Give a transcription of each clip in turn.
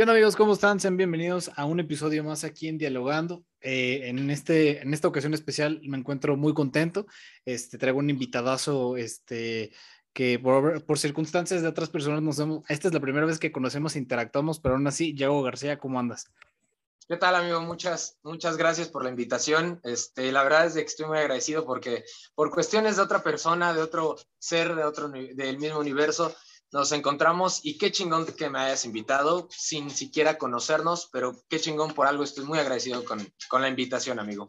¿Qué onda amigos? ¿Cómo están? Sean bienvenidos a un episodio más aquí en Dialogando. Eh, en, este, en esta ocasión especial me encuentro muy contento. Este, traigo un invitadazo este, que por, por circunstancias de otras personas nos hemos... Esta es la primera vez que conocemos e interactuamos, pero aún así, Yago García, ¿cómo andas? ¿Qué tal, amigo? Muchas, muchas gracias por la invitación. Este, la verdad es que estoy muy agradecido porque por cuestiones de otra persona, de otro ser, de otro, del mismo universo, nos encontramos y qué chingón que me hayas invitado sin siquiera conocernos, pero qué chingón por algo. Estoy muy agradecido con, con la invitación, amigo.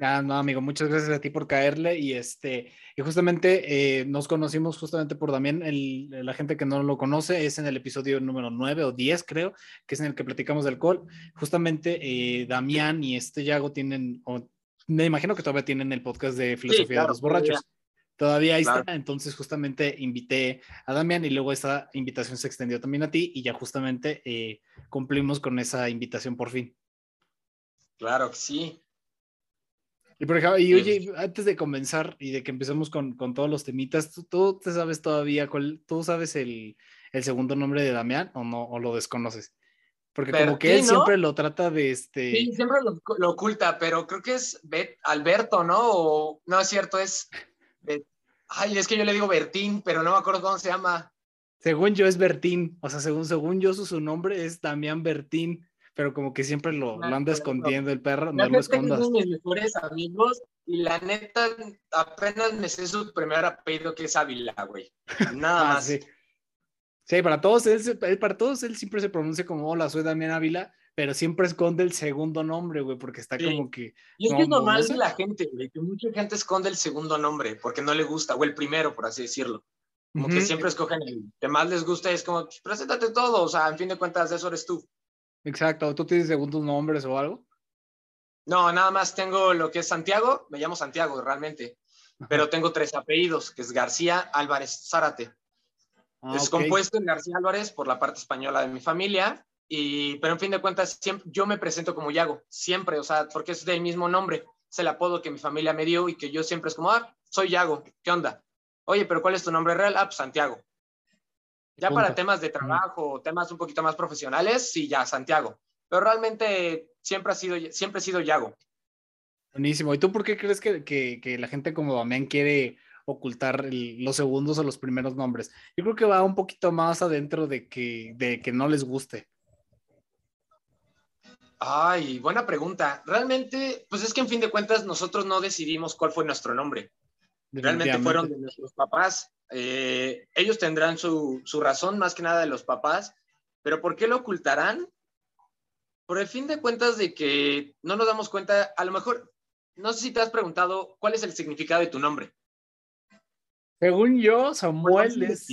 Ah, no, amigo, muchas gracias a ti por caerle y este, y justamente eh, nos conocimos justamente por Damián, el, la gente que no lo conoce es en el episodio número 9 o 10 creo, que es en el que platicamos del alcohol. Justamente eh, Damián y este Yago tienen, o, me imagino que todavía tienen el podcast de Filosofía de los Borrachos. Todavía ahí está, entonces justamente invité a Damián y luego esa invitación se extendió también a ti y ya justamente eh, cumplimos con esa invitación por fin. Claro que sí. Y, por ejemplo, y oye, antes de comenzar y de que empecemos con, con todos los temitas, ¿tú, ¿tú, te sabes todavía cuál, tú sabes el, el, segundo nombre de Damián o no, o lo desconoces? Porque como que él ¿no? siempre lo trata de este. Sí, siempre lo, lo, oculta, pero creo que es Bet, Alberto, ¿no? O no es cierto, es Ay, es que yo le digo Bertín, pero no me acuerdo cómo se llama. Según yo es Bertín, o sea, según, según yo su, su nombre es Damián Bertín, pero como que siempre lo, lo anda escondiendo el perro, no lo escondas. Son mis mejores amigos y la neta apenas me sé su primer apellido que es Ávila, güey. Nada ah, más. Sí. sí, para todos él, para todos él siempre se pronuncia como hola, soy Damián Ávila, pero siempre esconde el segundo nombre, güey, porque está sí. como que... Y es no, que es normal no sé. la gente, güey, que mucha gente esconde el segundo nombre porque no le gusta, o el primero, por así decirlo. Como uh -huh. que siempre escogen el que más les gusta, es como, pues, preséntate todo, o sea, en fin de cuentas, eso eres tú. Exacto, ¿tú tienes segundos nombres o algo? No, nada más tengo lo que es Santiago, me llamo Santiago realmente, Ajá. pero tengo tres apellidos, que es García Álvarez Zárate. Ah, es okay. compuesto en García Álvarez por la parte española de mi familia, y, pero en fin de cuentas, siempre, yo me presento como Yago, siempre, o sea, porque es del mismo nombre, es el apodo que mi familia me dio y que yo siempre es como, ah, soy Yago, ¿qué onda? Oye, pero ¿cuál es tu nombre real? Ah, pues Santiago. Ya Punto. para temas de trabajo, temas un poquito más profesionales, sí, ya, Santiago. Pero realmente siempre ha sido, siempre he sido Yago. Buenísimo. ¿Y tú por qué crees que, que, que la gente como Damián quiere ocultar el, los segundos o los primeros nombres? Yo creo que va un poquito más adentro de que, de que no les guste. Ay, buena pregunta. Realmente, pues es que en fin de cuentas nosotros no decidimos cuál fue nuestro nombre. Realmente fueron de nuestros papás. Eh, ellos tendrán su, su, razón más que nada de los papás, pero ¿por qué lo ocultarán? Por el fin de cuentas de que no nos damos cuenta, a lo mejor, no sé si te has preguntado cuál es el significado de tu nombre. Según yo, Samuel es,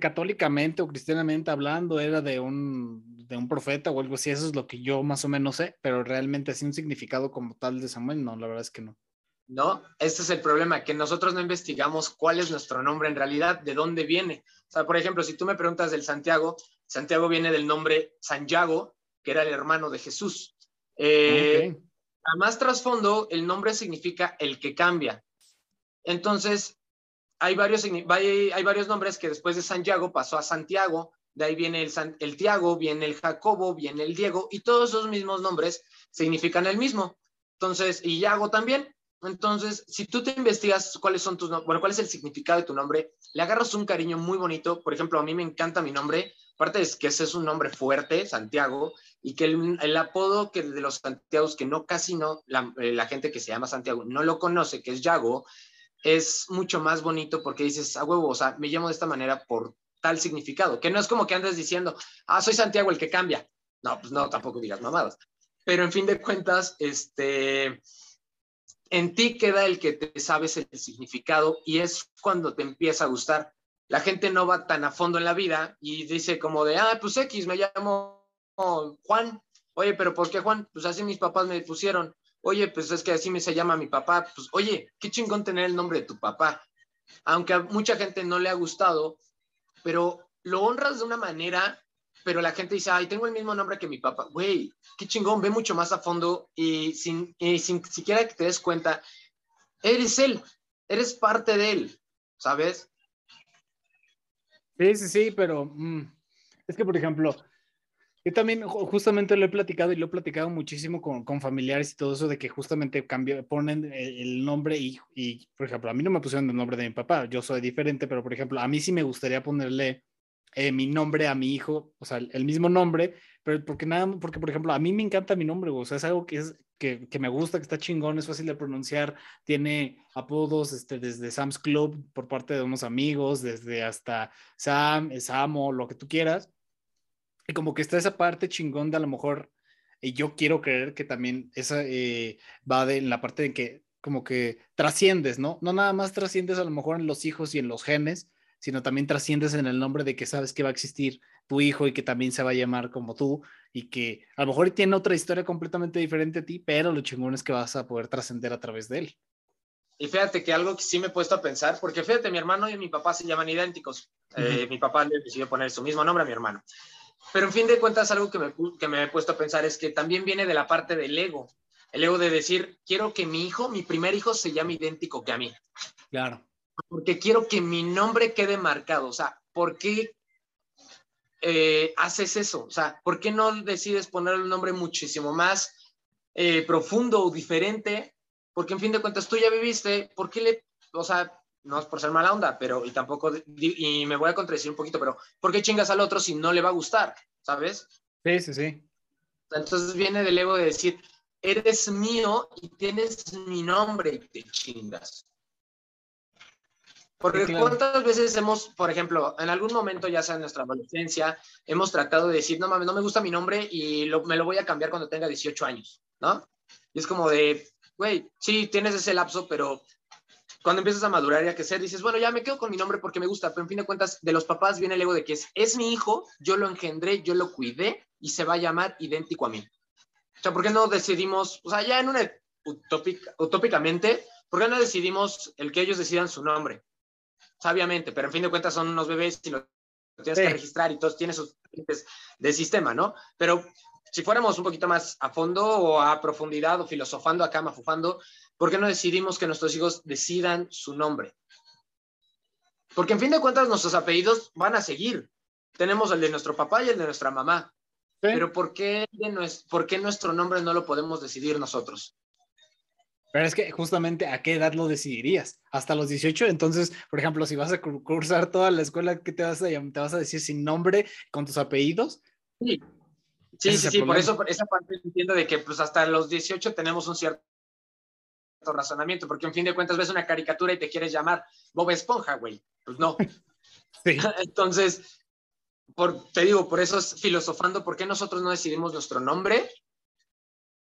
católicamente o cristianamente hablando, era de un, de un profeta o algo así, eso es lo que yo más o menos sé, pero realmente así un significado como tal de Samuel, no, la verdad es que no. No, este es el problema, que nosotros no investigamos cuál es nuestro nombre en realidad, de dónde viene. O sea, por ejemplo, si tú me preguntas del Santiago, Santiago viene del nombre Santiago, que era el hermano de Jesús. Eh, okay. A más trasfondo, el nombre significa el que cambia. Entonces, hay varios, hay, varios nombres que después de Santiago pasó a Santiago, de ahí viene el, San, el Tiago, viene el Jacobo, viene el Diego, y todos esos mismos nombres significan el mismo. Entonces, y Yago también. Entonces, si tú te investigas cuáles son tus, bueno, cuál es el significado de tu nombre, le agarras un cariño muy bonito. Por ejemplo, a mí me encanta mi nombre. Aparte es que ese es un nombre fuerte, Santiago, y que el, el apodo que de los Santiagos, que no casi no, la, eh, la, gente que se llama Santiago no lo conoce, que es Yago, es mucho más bonito porque dices, a huevo, o sea, me llamo de esta manera por tal significado, que no es como que andes diciendo, ah, soy Santiago el que cambia. No, pues no, tampoco digas mamadas. Pero en fin de cuentas, este, en ti queda el que te sabes el significado y es cuando te empieza a gustar. La gente no va tan a fondo en la vida y dice como de, ah, pues X, me llamo Juan. Oye, pero ¿por qué Juan? Pues así mis papás me pusieron oye, pues es que así me se llama mi papá, pues oye, qué chingón tener el nombre de tu papá. Aunque a mucha gente no le ha gustado, pero lo honras de una manera, pero la gente dice, ay, tengo el mismo nombre que mi papá. Güey, qué chingón, ve mucho más a fondo y sin, y sin siquiera que te des cuenta, eres él, eres parte de él, ¿sabes? Sí, sí, sí, pero mm, es que, por ejemplo, Yo también justamente lo he platicado y lo he platicado muchísimo con, familiares y todo eso de que justamente cambio, ponen el, nombre y, por ejemplo, a mí no me pusieron el nombre de mi papá, yo soy diferente, pero por ejemplo, a mí sí me gustaría ponerle eh, mi nombre a mi hijo, o sea, el, mismo nombre, pero porque nada, porque por ejemplo, a mí me encanta mi nombre, o sea, es algo que que, que, me gusta, que está chingón, es fácil de pronunciar, tiene apodos este, desde Sam's Club por parte de unos amigos, desde hasta Sam, Samo, lo que tú quieras. Y como que está esa parte chingón de a lo mejor, y yo quiero creer que también esa eh, va de en la parte de que como que trasciendes, ¿no? No nada más trasciendes a lo mejor en los hijos y en los genes, sino también trasciendes en el nombre de que sabes que va a existir tu hijo y que también se va a llamar como tú y que a lo mejor tiene otra historia completamente diferente a ti, pero lo chingón es que vas a poder trascender a través de él. Y fíjate que algo que sí me he puesto a pensar, porque fíjate, mi hermano y mi papá se llaman idénticos. Eh, mi papá le decidió poner su mismo nombre a mi hermano. Pero en fin de cuentas, algo que me, que me he puesto a pensar es que también viene de la parte del ego. El ego de decir, quiero que mi hijo, mi primer hijo, se llame idéntico que a mí. Claro porque quiero que mi nombre quede marcado. O sea, ¿por qué eh, haces eso? O sea, ¿por qué no decides poner un nombre muchísimo más eh, profundo o diferente? Porque en fin de cuentas tú ya viviste, ¿por qué le, o sea, no es por ser mala onda, pero y tampoco, y me voy a contradecir un poquito, pero ¿por qué chingas al otro si no le va a gustar? ¿Sabes? Sí, sí, sí. Entonces viene del ego de decir, eres mío y tienes mi nombre y te chingas. Porque cuántas veces hemos, por ejemplo, en algún momento, ya sea en nuestra adolescencia, hemos tratado de decir, no mames, no me gusta mi nombre y me lo voy a cambiar cuando tenga 18 años, ¿no? Y es como de, güey, sí, tienes ese lapso, pero cuando empiezas a madurar y a crecer, dices, bueno, ya me quedo con mi nombre porque me gusta, pero en fin de cuentas, de los papás viene el ego de que es, es mi hijo, yo lo engendré, yo lo cuidé y se va a llamar idéntico a mí. O sea, ¿por qué no decidimos, o sea, ya en una utópicamente, ¿por qué no decidimos el que ellos decidan su nombre? sabiamente, pero en fin de cuentas son unos bebés y lo tienes que registrar y todos tienen sus de sistema, ¿no? Pero si fuéramos un poquito más a fondo o a profundidad o filosofando acá, mafufando, ¿por qué no decidimos que nuestros hijos decidan su nombre? Porque en fin de cuentas nuestros apellidos van a seguir. Tenemos el de nuestro papá y el de nuestra mamá. Pero ¿por qué, ¿por qué nuestro nombre no lo podemos decidir nosotros? Pero es que justamente a qué edad lo decidirías, hasta los 18. Entonces, por ejemplo, si vas a cursar toda la escuela, ¿qué te vas a, te vas a decir sin nombre, con tus apellidos? Sí, sí, sí, por eso por esa parte entiendo de que pues hasta los 18 tenemos un cierto razonamiento, porque en fin de cuentas ves una caricatura y te quieres llamar Bob Esponja, güey. Pues no. sí. Entonces, por, te digo, por eso es filosofando, ¿por qué nosotros no decidimos nuestro nombre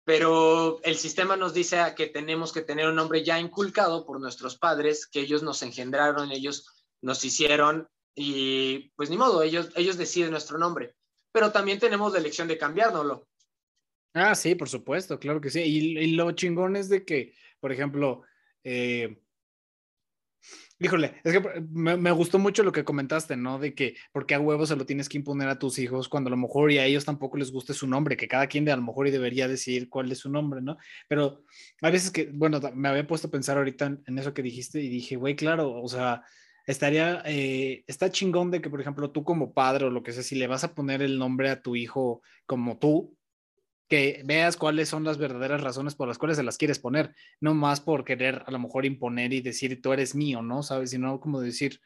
pero el sistema nos dice que tenemos que tener un nombre ya inculcado por nuestros padres, que ellos nos engendraron, ellos nos hicieron y pues ni modo, ellos, ellos deciden nuestro nombre, pero también tenemos la elección de cambiárnoslo. Ah, sí, por supuesto, claro que sí. Y, lo chingón es de que, por ejemplo, eh, Híjole, es que me, gustó mucho lo que comentaste, ¿no? De que porque a huevos se lo tienes que imponer a tus hijos cuando a lo mejor y a ellos tampoco les guste su nombre, que cada quien a lo mejor y debería decidir cuál es su nombre, ¿no? Pero hay veces que, bueno, me había puesto a pensar ahorita en, eso que dijiste y dije, güey, claro, o sea, estaría, eh, está chingón de que, por ejemplo, tú como padre o lo que sea, si le vas a poner el nombre a tu hijo como tú, que veas cuáles son las verdaderas razones por las cuales se las quieres poner, no más por querer a lo mejor imponer y decir tú eres mío, ¿no? ¿Sabes? Sino como decir,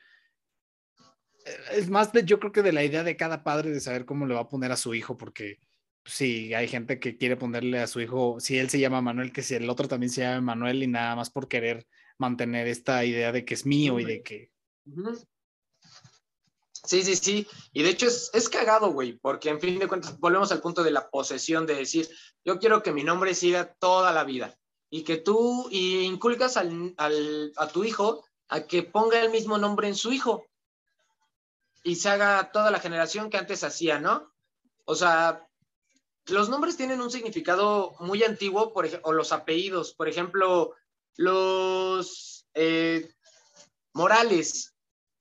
eh, es más de, yo creo que de la idea de cada padre de saber cómo le va a poner a su hijo, porque sí, hay gente que quiere ponerle a su hijo, si él se llama Manuel, que si el otro también se llama Manuel y nada más por querer mantener esta idea de que es mío y de que... Sí, sí, sí. Y de hecho es, es cagado, güey, porque en fin de cuentas volvemos al punto de la posesión, de decir, yo quiero que mi nombre siga toda la vida y que tú y inculcas al, al, a tu hijo a que ponga el mismo nombre en su hijo y se haga toda la generación que antes hacía, ¿no? O sea, los nombres tienen un significado muy antiguo, por o los apellidos, por ejemplo, los eh, Morales,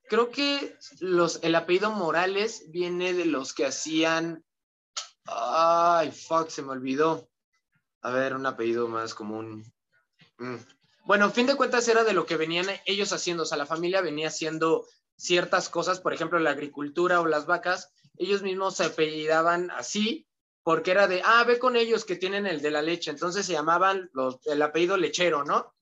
creo que los, el apellido Morales viene de los que hacían. Ay, fuck, se me olvidó. A ver, un apellido más común. Mm. Bueno, en fin de cuentas era de lo que venían ellos haciendo. O sea, la familia venía haciendo ciertas cosas, por ejemplo, la agricultura o las vacas. Ellos mismos se apellidaban así porque era de, ah, ve con ellos que tienen el de la leche, entonces se llamaban los, el apellido lechero, ¿no?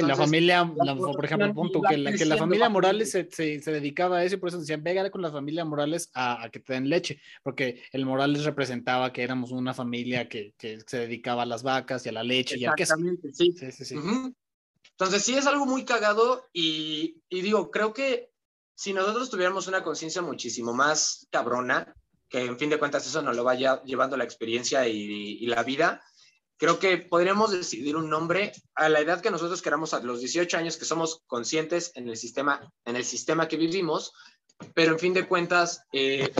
La familia, por ejemplo, punto que la, que la familia Morales se, se, dedicaba a eso y por eso decían, venga con la familia Morales a, a, que te den leche, porque el Morales representaba que éramos una familia que, que se dedicaba a las vacas y a la leche y al queso. Sí. Sí, sí, sí. Entonces sí es algo muy cagado y, y digo, creo que si nosotros tuviéramos una conciencia muchísimo más cabrona, que en fin de cuentas eso nos lo vaya llevando la experiencia y, y la vida, creo que podríamos decidir un nombre a la edad que nosotros queramos, a los 18 años que somos conscientes en el sistema, en el sistema que vivimos, pero en fin de cuentas... Eh,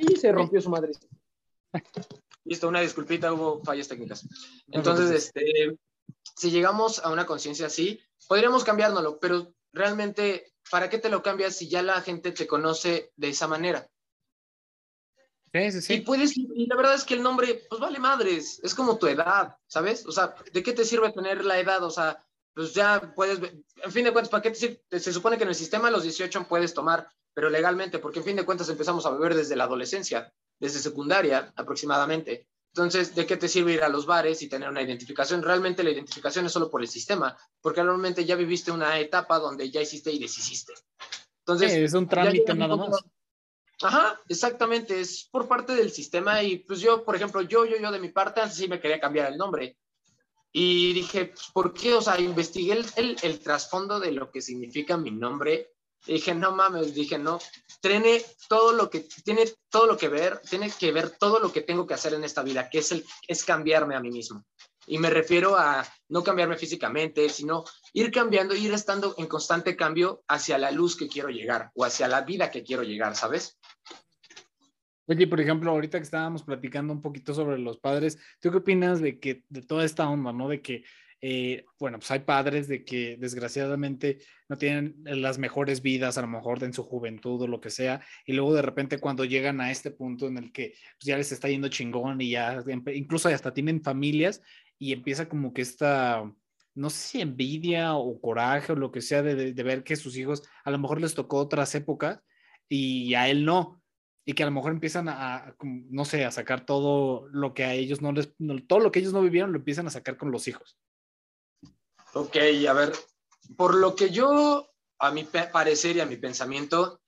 y se rompió su madre. Listo, una disculpita, hubo fallas técnicas. Entonces, este, si llegamos a una conciencia así, podríamos cambiárnoslo, pero realmente, ¿para qué te lo cambias si ya la gente te conoce de esa manera? Y puedes, y la verdad es que el nombre, pues vale madres, es como tu edad, ¿sabes? O sea, ¿de qué te sirve tener la edad? O sea, pues ya puedes, en fin de cuentas, ¿para qué te sirve? Se supone que en el sistema a los 18 puedes tomar, pero legalmente, porque en fin de cuentas empezamos a beber desde la adolescencia, desde secundaria aproximadamente. Entonces, ¿de qué te sirve ir a los bares y tener una identificación? Realmente la identificación es solo por el sistema, porque normalmente ya viviste una etapa donde ya hiciste y deshiciste. Entonces, es un trámite nada más. Ajá, exactamente, es por parte del sistema y pues yo, por ejemplo, yo, yo, yo de mi parte, antes sí me quería cambiar el nombre. Y dije, pues, ¿por qué? O sea, investigué el, el, el trasfondo de lo que significa mi nombre. Y dije, no mames, dije, no, tiene todo lo que, tiene todo lo que ver, tiene que ver todo lo que tengo que hacer en esta vida, que es, el, es cambiarme a mí mismo. Y me refiero a no cambiarme físicamente, sino ir cambiando, ir estando en constante cambio hacia la luz que quiero llegar o hacia la vida que quiero llegar, ¿sabes? Oye, por ejemplo, ahorita que estábamos platicando un poquito sobre los padres, ¿tú qué opinas de que de toda esta onda, ¿no? De que, eh, bueno, pues hay padres de que desgraciadamente no tienen las mejores vidas, a lo mejor en su juventud o lo que sea, y luego de repente cuando llegan a este punto en el que pues, ya les está yendo chingón y ya incluso hasta tienen familias y empieza como que esta, no sé si envidia o coraje o lo que sea de, de ver que sus hijos a lo mejor les tocó otras épocas y a él no y que a lo mejor empiezan a, no sé, a sacar todo lo que a ellos no les, todo lo que ellos no vivieron lo empiezan a sacar con los hijos. Ok, a ver, por lo que yo, a mi parecer y a mi pensamiento,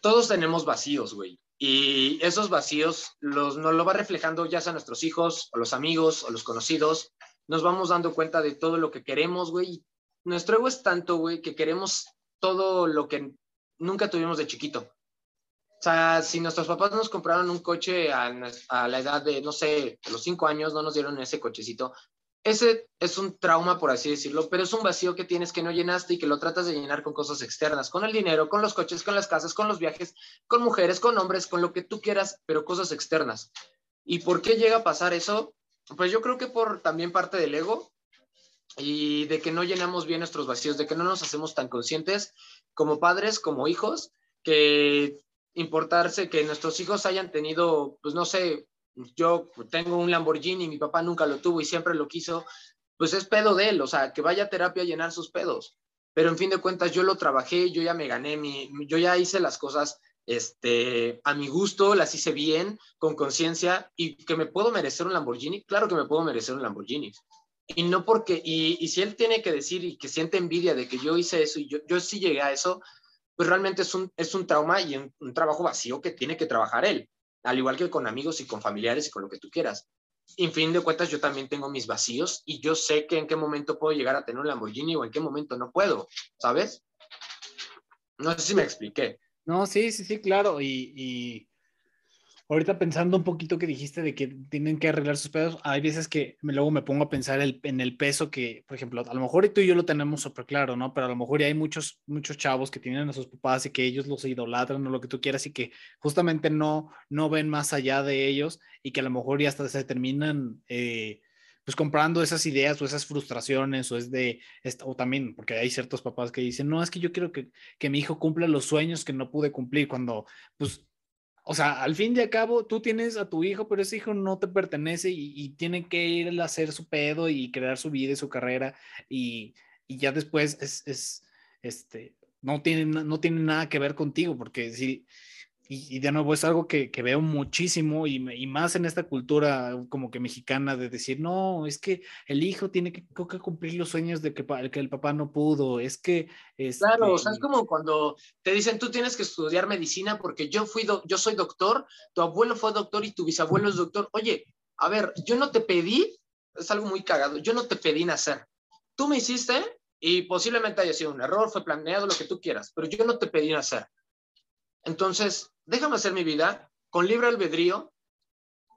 todos tenemos vacíos, güey. Y esos vacíos los, nos lo va reflejando ya sea nuestros hijos, o los amigos, o los conocidos. Nos vamos dando cuenta de todo lo que queremos, güey. Nuestro ego es tanto, güey, que queremos todo lo que nunca tuvimos de chiquito. O sea, si nuestros papás nos compraron un coche a, la edad de, no sé, los cinco años, no nos dieron ese cochecito, ese es un trauma, por así decirlo, pero es un vacío que tienes que no llenaste y que lo tratas de llenar con cosas externas, con el dinero, con los coches, con las casas, con los viajes, con mujeres, con hombres, con lo que tú quieras, pero cosas externas. ¿Y por qué llega a pasar eso? Pues yo creo que por también parte del ego y de que no llenamos bien nuestros vacíos, de que no nos hacemos tan conscientes como padres, como hijos, que importarse que nuestros hijos hayan tenido, pues no sé, yo tengo un Lamborghini, mi papá nunca lo tuvo y siempre lo quiso, pues es pedo de él, o sea, que vaya a terapia a llenar sus pedos. Pero en fin de cuentas, yo lo trabajé, yo ya me gané, mi, yo ya hice las cosas este, a mi gusto, las hice bien, con conciencia, y que me puedo merecer un Lamborghini, claro que me puedo merecer un Lamborghini. Y no porque, y, si él tiene que decir y que siente envidia de que yo hice eso y yo, yo sí llegué a eso, pues realmente es un, es un trauma y un, trabajo vacío que tiene que trabajar él, al igual que con amigos y con familiares y con lo que tú quieras. En fin de cuentas, yo también tengo mis vacíos y yo sé que en qué momento puedo llegar a tener un Lamborghini o en qué momento no puedo, ¿sabes? No sé si me expliqué. No, sí, sí, sí, claro. y Ahorita pensando un poquito que dijiste de que tienen que arreglar sus pedos, hay veces que luego me pongo a pensar en el peso que, por ejemplo, a lo mejor tú y yo lo tenemos súper claro, ¿no? Pero a lo mejor ya hay muchos, muchos chavos que tienen a sus papás y que ellos los idolatran o lo que tú quieras y que justamente no, no ven más allá de ellos y que a lo mejor ya hasta se terminan... Eh, pues comprando esas ideas o esas frustraciones o es de, o también, porque hay ciertos papás que dicen, no, es que yo quiero que, que mi hijo cumpla los sueños que no pude cumplir cuando, pues o sea, al fin y al cabo, tú tienes a tu hijo, pero ese hijo no te pertenece y, tiene que ir a hacer su pedo y crear su vida y su carrera y, ya después es, este, no tiene, no tiene nada que ver contigo, porque si, y, de nuevo es algo que, que veo muchísimo y, y, más en esta cultura como que mexicana de decir, no, es que el hijo tiene que, que cumplir los sueños de que, que, el papá no pudo, es que... es claro, o sea, es como cuando te dicen, tú tienes que estudiar medicina porque yo, fui yo soy doctor, tu abuelo fue doctor y tu bisabuelo es doctor. Oye, a ver, yo no te pedí, es algo muy cagado, yo no te pedí nacer. Tú me hiciste y posiblemente haya sido un error, fue planeado, lo que tú quieras, pero yo no te pedí nacer. Entonces, déjame hacer mi vida con libre albedrío,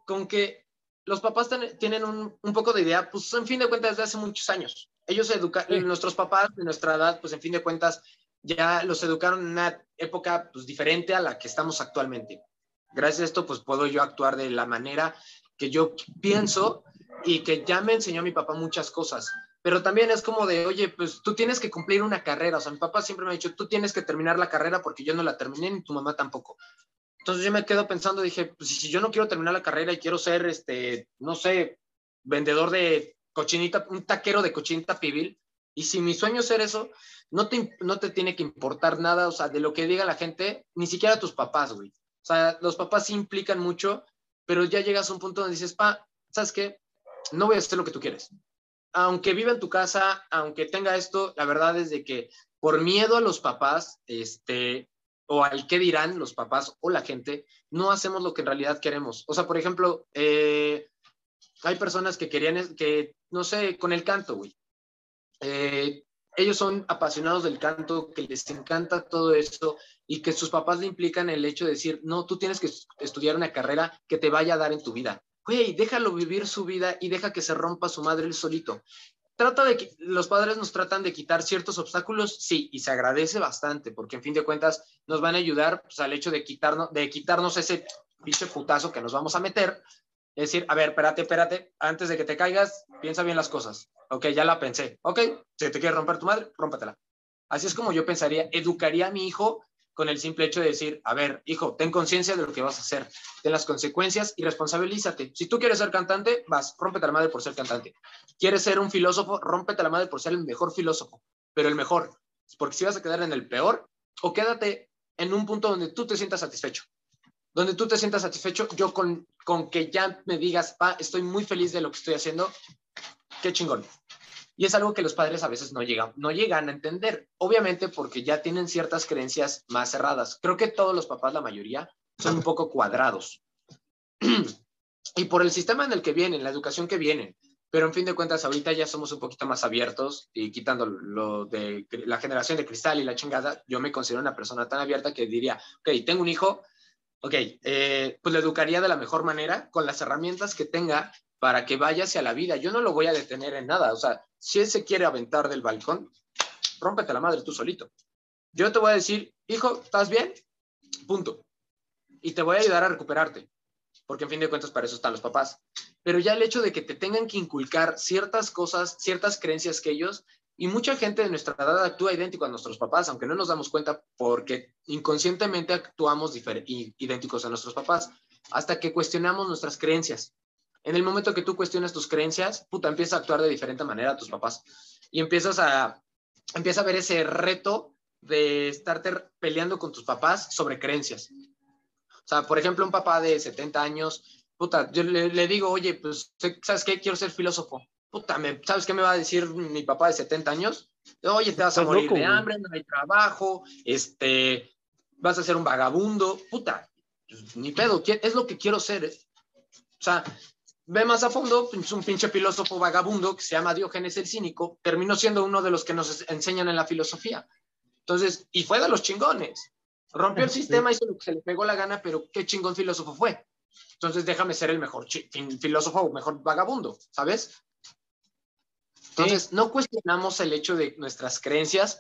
con que los papás tienen un, poco de idea, pues en fin de cuentas desde hace muchos años. Ellos educan, nuestros papás de nuestra edad, pues en fin de cuentas ya los educaron en una época pues diferente a la que estamos actualmente. Gracias a esto pues puedo yo actuar de la manera que yo pienso y que ya me enseñó mi papá muchas cosas. Pero también es como de, oye, pues tú tienes que cumplir una carrera. O sea, mi papá siempre me ha dicho, tú tienes que terminar la carrera porque yo no la terminé ni tu mamá tampoco. Entonces yo me quedo pensando, dije, pues si yo no quiero terminar la carrera y quiero ser, este, no sé, vendedor de cochinita, un taquero de cochinita pibil, y si mi sueño es ser eso, no te, no te tiene que importar nada, o sea, de lo que diga la gente, ni siquiera tus papás, güey. O sea, los papás sí implican mucho, pero ya llegas a un punto donde dices, pa, ¿sabes qué? No voy a hacer lo que tú quieres. Aunque viva en tu casa, aunque tenga esto, la verdad es de que por miedo a los papás, este, o al qué dirán los papás o la gente, no hacemos lo que en realidad queremos. O sea, por ejemplo, eh, hay personas que querían, que, no sé, con el canto, güey. Eh, ellos son apasionados del canto, que les encanta todo eso y que sus papás le implican el hecho de decir, no, tú tienes que estudiar una carrera que te vaya a dar en tu vida. Güey, déjalo vivir su vida y deja que se rompa su madre él solito trata de que los padres nos tratan de quitar ciertos obstáculos, sí, y se agradece bastante, porque en fin de cuentas nos van a ayudar pues, al hecho de quitarnos, de quitarnos ese pinche putazo que nos vamos a meter. Es decir, a ver, espérate, espérate, antes de que te caigas, piensa bien las cosas. Ok, ya la pensé. Ok, si te quieres romper tu madre, rómpatela. Así es como yo pensaría, educaría a mi hijo con el simple hecho de decir, a ver, hijo, ten conciencia de lo que vas a hacer, de las consecuencias y responsabilízate. Si tú quieres ser cantante, vas, rómpete la madre por ser cantante. ¿Quieres ser un filósofo? Rómpete la madre por ser el mejor filósofo, pero el mejor. Porque si vas a quedar en el peor, o quédate en un punto donde tú te sientas satisfecho. Donde tú te sientas satisfecho, yo con, con que ya me digas, pa, estoy muy feliz de lo que estoy haciendo, qué chingón. Y es algo que los padres a veces no llegan, no llegan a entender, obviamente porque ya tienen ciertas creencias más cerradas. Creo que todos los papás, la mayoría, son un poco cuadrados. y por el sistema en el que vienen, la educación que vienen, pero en fin de cuentas ahorita ya somos un poquito más abiertos y quitando lo de la generación de cristal y la chingada, yo me considero una persona tan abierta que diría, ok, tengo un hijo, ok, eh, pues le educaría de la mejor manera con las herramientas que tenga para que vaya hacia la vida. Yo no lo voy a detener en nada. O sea, si él se quiere aventar del balcón, rómpete la madre tú solito. Yo te voy a decir, hijo, ¿estás bien? Punto. Y te voy a ayudar a recuperarte. Porque en fin de cuentas para eso están los papás. Pero ya el hecho de que te tengan que inculcar ciertas cosas, ciertas creencias que ellos, y mucha gente de nuestra edad actúa idéntico a nuestros papás, aunque no nos damos cuenta porque inconscientemente actuamos idénticos a nuestros papás, hasta que cuestionamos nuestras creencias. En el momento que tú cuestionas tus creencias, puta, empiezas a actuar de diferente manera a tus papás y empiezas a, empieza a ver ese reto de estarte peleando con tus papás sobre creencias. O sea, por ejemplo, un papá de 70 años, puta, yo le, digo, oye, pues, ¿sabes qué? Quiero ser filósofo. Puta, ¿sabes qué me va a decir mi papá de 70 años? Oye, te vas a morir de hambre, no hay trabajo, este, vas a ser un vagabundo. Puta, pues, ni pedo, es lo que quiero ser. O sea, ve más a fondo, es un pinche filósofo vagabundo que se llama Diógenes el Cínico, terminó siendo uno de los que nos enseñan en la filosofía. Entonces, y fue de los chingones. Rompió el sistema, hizo lo que se le pegó la gana, pero qué chingón filósofo fue. Entonces, déjame ser el mejor filósofo o mejor vagabundo, ¿sabes? Entonces, no cuestionamos el hecho de nuestras creencias.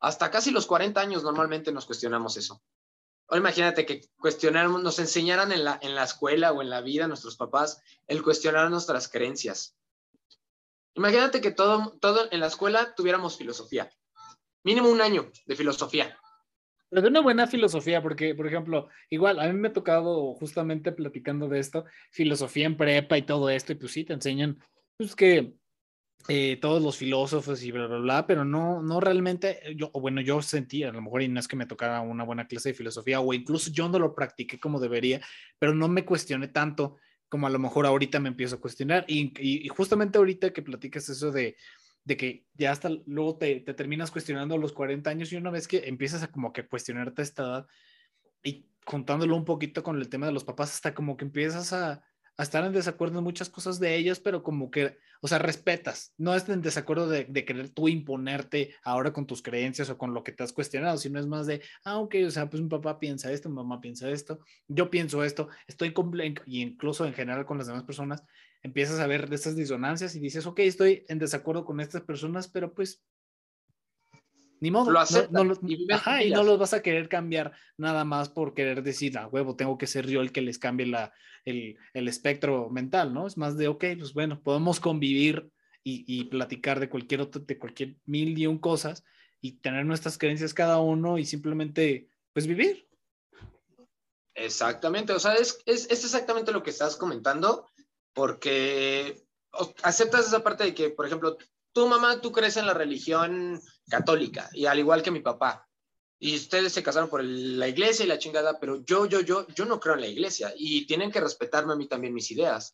Hasta casi los 40 años normalmente nos cuestionamos eso. Ahora imagínate que cuestionáramos, nos enseñaran en la, en la escuela o en la vida nuestros papás el cuestionar nuestras creencias. Imagínate que todo, todo en la escuela tuviéramos filosofía. Mínimo un año de filosofía. Pero de una buena filosofía, porque, por ejemplo, igual, a mí me ha tocado justamente platicando de esto, filosofía en prepa y todo esto, y pues sí, te enseñan, pues que eh, todos los filósofos y bla, bla, bla, pero no, no realmente, yo, bueno, yo sentí, a lo mejor y no es que me tocara una buena clase de filosofía, o incluso yo no lo practiqué como debería, pero no me cuestioné tanto como a lo mejor ahorita me empiezo a cuestionar. Y, y, justamente ahorita que platicas eso de, de que ya hasta luego te, te, terminas cuestionando a los 40 años y una vez que empiezas a como que cuestionarte esta edad y contándolo un poquito con el tema de los papás, hasta como que empiezas a, a estar en desacuerdo en muchas cosas de ellos, pero como que, o sea, respetas, no es en desacuerdo de, de, querer tú imponerte ahora con tus creencias o con lo que te has cuestionado, sino es más de, ah, ok, o sea, pues mi papá piensa esto, mi mamá piensa esto, yo pienso esto, estoy y incluso en general con las demás personas, empiezas a ver estas disonancias y dices, ok, estoy en desacuerdo con estas personas, pero pues ni modo. Lo no, no, y, ajá, y no los vas a querer cambiar nada más por querer decir, a huevo, tengo que ser yo el que les cambie la, el, el espectro mental, ¿no? Es más de, ok, pues bueno, podemos convivir y, y, platicar de cualquier otro, de cualquier mil y un cosas y tener nuestras creencias cada uno y simplemente, pues vivir. Exactamente, o sea, es, es, es exactamente lo que estás comentando, porque aceptas esa parte de que, por ejemplo, tu mamá, tú crees en la religión católica, y al igual que mi papá. Y ustedes se casaron por la iglesia y la chingada, pero yo, yo, yo, yo no creo en la iglesia y tienen que respetarme a mí también mis ideas.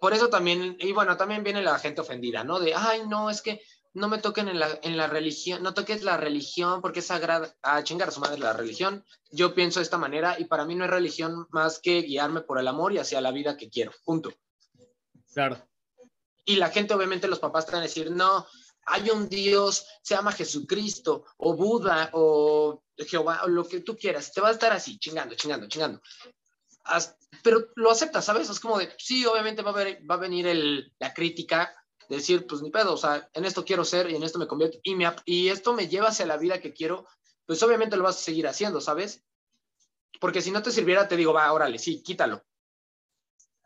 Por eso también, y bueno, también viene la gente ofendida, ¿no? De, ay, no, es que no me toquen en la, en la religión, no toques la religión porque es sagrada, a chingar a su madre la religión. Yo pienso de esta manera y para mí no es religión más que guiarme por el amor y hacia la vida que quiero, punto. Claro. Y la gente, obviamente, los papás te van a decir, no, hay un Dios, se llama Jesucristo, o Buda, o Jehová, o lo que tú quieras. Te va a estar así, chingando, chingando, chingando. pero lo aceptas, ¿sabes? Es como de, sí, obviamente va a, venir la crítica, de decir, pues ni pedo, o sea, en esto quiero ser y en esto me convierto, y, me, y esto me lleva hacia la vida que quiero, pues obviamente lo vas a seguir haciendo, ¿sabes? Porque si no te sirviera, te digo, va, órale, sí, quítalo.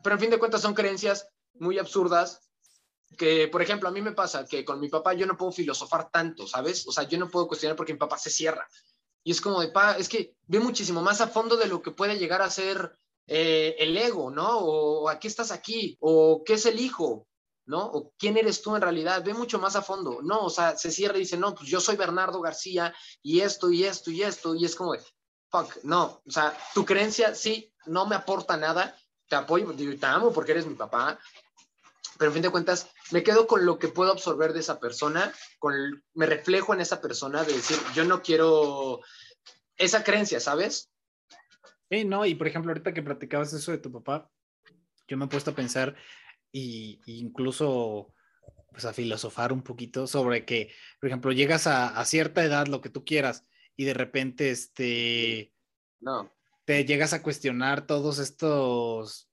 Pero en fin de cuentas son creencias muy absurdas que, por ejemplo, a mí me pasa que con mi papá yo no puedo filosofar tanto, ¿sabes? O sea, yo no puedo cuestionar porque mi papá se cierra. Y es como de, pa, es que ve muchísimo más a fondo de lo que puede llegar a ser eh, el ego, ¿no? O a qué estás aquí, o qué es el hijo, ¿no? O quién eres tú en realidad, ve mucho más a fondo. No, o sea, se cierra y dice, no, pues yo soy Bernardo García y esto y esto y esto, y es como de, fuck, no, o sea, tu creencia sí no me aporta nada, te apoyo, te amo porque eres mi papá, pero en fin de cuentas me quedo con lo que puedo absorber de esa persona, con me reflejo en esa persona de decir, yo no quiero esa creencia, ¿sabes? Sí, no, y por ejemplo, ahorita que platicabas eso de tu papá, yo me he puesto a pensar y, incluso pues a filosofar un poquito sobre que, por ejemplo, llegas a, a, cierta edad, lo que tú quieras, y de repente, este, no. te llegas a cuestionar todos estos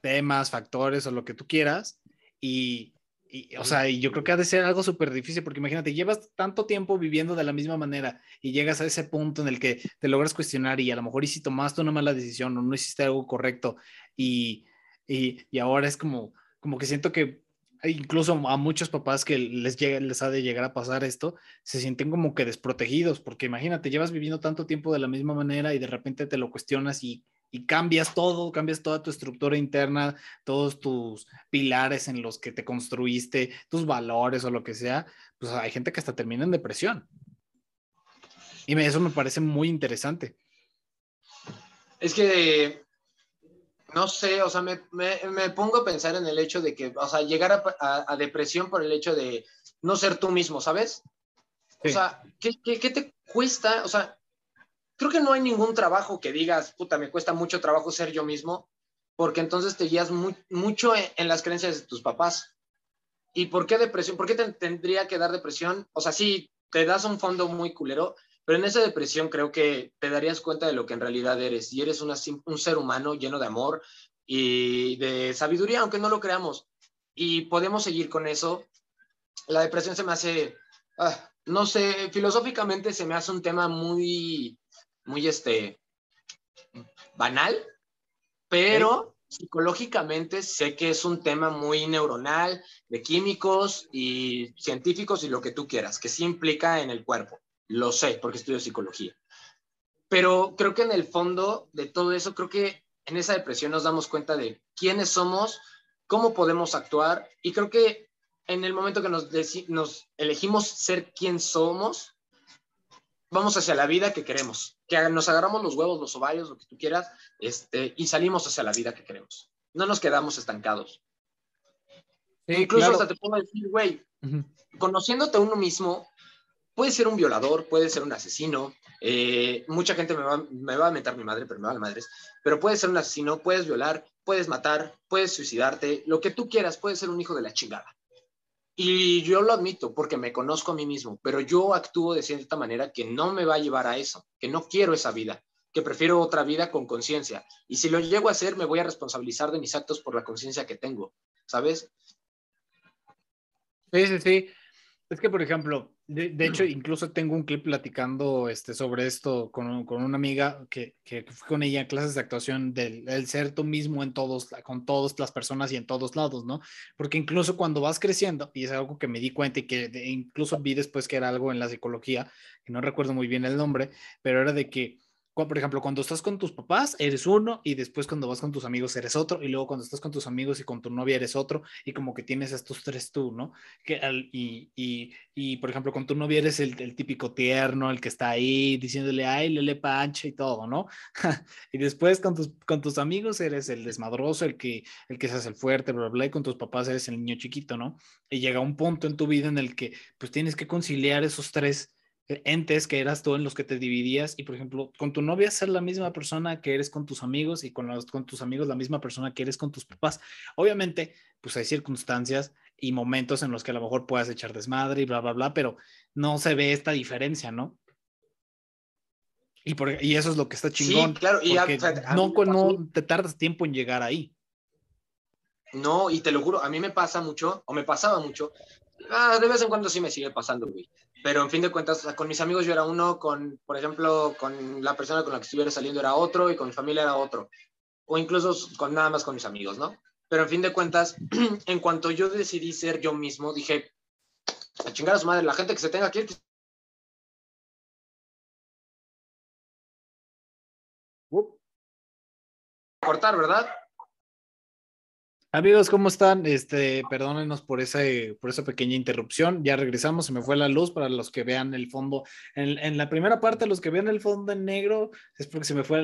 temas, factores o lo que tú quieras. Y, y, o sea, yo creo que ha de ser algo súper difícil porque imagínate, llevas tanto tiempo viviendo de la misma manera y llegas a ese punto en el que te logras cuestionar y a lo mejor y si tomaste una mala decisión o no hiciste algo correcto y, y, y ahora es como, como que siento que incluso a muchos papás que les, llega, les ha de llegar a pasar esto, se sienten como que desprotegidos, porque imagínate, llevas viviendo tanto tiempo de la misma manera y de repente te lo cuestionas y y cambias todo, cambias toda tu estructura interna, todos tus pilares en los que te construiste, tus valores o lo que sea, pues hay gente que hasta termina en depresión. Y eso me parece muy interesante. Es que, no sé, o sea, me, me, pongo a pensar en el hecho de que, o sea, llegar a, a, depresión por el hecho de no ser tú mismo, ¿sabes? Sí. O sea, ¿qué, ¿qué, qué, te cuesta? O sea, creo que no hay ningún trabajo que digas, puta, me cuesta mucho trabajo ser yo mismo, porque entonces te guías muy, mucho en, las creencias de tus papás. ¿Y por qué depresión? ¿Por qué te tendría que dar depresión? O sea, sí, te das un fondo muy culero, pero en esa depresión creo que te darías cuenta de lo que en realidad eres. Y eres una, un ser humano lleno de amor y de sabiduría, aunque no lo creamos. Y podemos seguir con eso. La depresión se me hace, ah, no sé, filosóficamente se me hace un tema muy muy este, banal, pero psicológicamente sé que es un tema muy neuronal, de químicos y científicos y lo que tú quieras, que sí implica en el cuerpo. Lo sé porque estudio psicología. Pero creo que en el fondo de todo eso, creo que en esa depresión nos damos cuenta de quiénes somos, cómo podemos actuar y creo que en el momento que nos, nos elegimos ser quien somos, vamos hacia la vida que queremos, que nos agarramos los huevos, los ovarios, lo que tú quieras, este, y salimos hacia la vida que queremos. No nos quedamos estancados. Incluso hasta te puedo decir, güey, conociéndote a uno mismo, puede ser un violador, puede ser un asesino, eh, mucha gente me va, me va, a meter mi madre, pero me va a la madre, pero puede ser un asesino, puedes violar, puedes matar, puedes suicidarte, lo que tú quieras, puede ser un hijo de la chingada. Y yo lo admito porque me conozco a mí mismo, pero yo actúo de cierta manera que no me va a llevar a eso, que no quiero esa vida, que prefiero otra vida con conciencia. Y si lo llego a hacer, me voy a responsabilizar de mis actos por la conciencia que tengo, ¿sabes? Sí, sí, sí. Es que, por ejemplo, de, hecho, incluso tengo un clip platicando este, sobre esto con, con una amiga que, que, fui con ella en clases de actuación del, ser tú mismo en todos, con todas las personas y en todos lados, ¿no? Porque incluso cuando vas creciendo, y es algo que me di cuenta y que incluso vi después que era algo en la psicología, que no recuerdo muy bien el nombre, pero era de que por ejemplo, cuando estás con tus papás, eres uno y después cuando vas con tus amigos eres otro y luego cuando estás con tus amigos y con tu novia eres otro y como que tienes estos tres tú, ¿no? Que y, y, y, por ejemplo, con tu novia eres el, el, típico tierno, el que está ahí diciéndole, ay, lele pancha y todo, ¿no? y después con tus, con tus amigos eres el desmadroso, el que, el que se hace el fuerte, bla, bla, y con tus papás eres el niño chiquito, ¿no? Y llega un punto en tu vida en el que pues tienes que conciliar esos tres entes que eras tú en los que te dividías y por ejemplo con tu novia ser la misma persona que eres con tus amigos y con, los, con tus amigos la misma persona que eres con tus papás. Obviamente, pues hay circunstancias y momentos en los que a lo mejor puedas echar desmadre y bla, bla, bla, pero no se ve esta diferencia, ¿no? Y, por, y eso es lo que está chingón. Sí, claro, y no, no te tardas tiempo en llegar ahí. No, y te lo juro, a mí me pasa mucho, o me pasaba mucho, ah, de vez en cuando sí me sigue pasando, güey pero en fin de cuentas, con mis amigos yo era uno, con, por ejemplo, con la persona con la que estuviera saliendo era otro y con mi familia era otro, o incluso con nada más con mis amigos, ¿no? Pero en fin de cuentas, en cuanto yo decidí ser yo mismo, dije, a chingar a su madre, la gente que se tenga que ir. Cortar, ¿verdad? Amigos, ¿cómo están? Este, perdónenos por esa, por esa pequeña interrupción. Ya regresamos, se me fue la luz para los que vean el fondo. En, la primera parte, los que vean el fondo en negro, es porque se me fue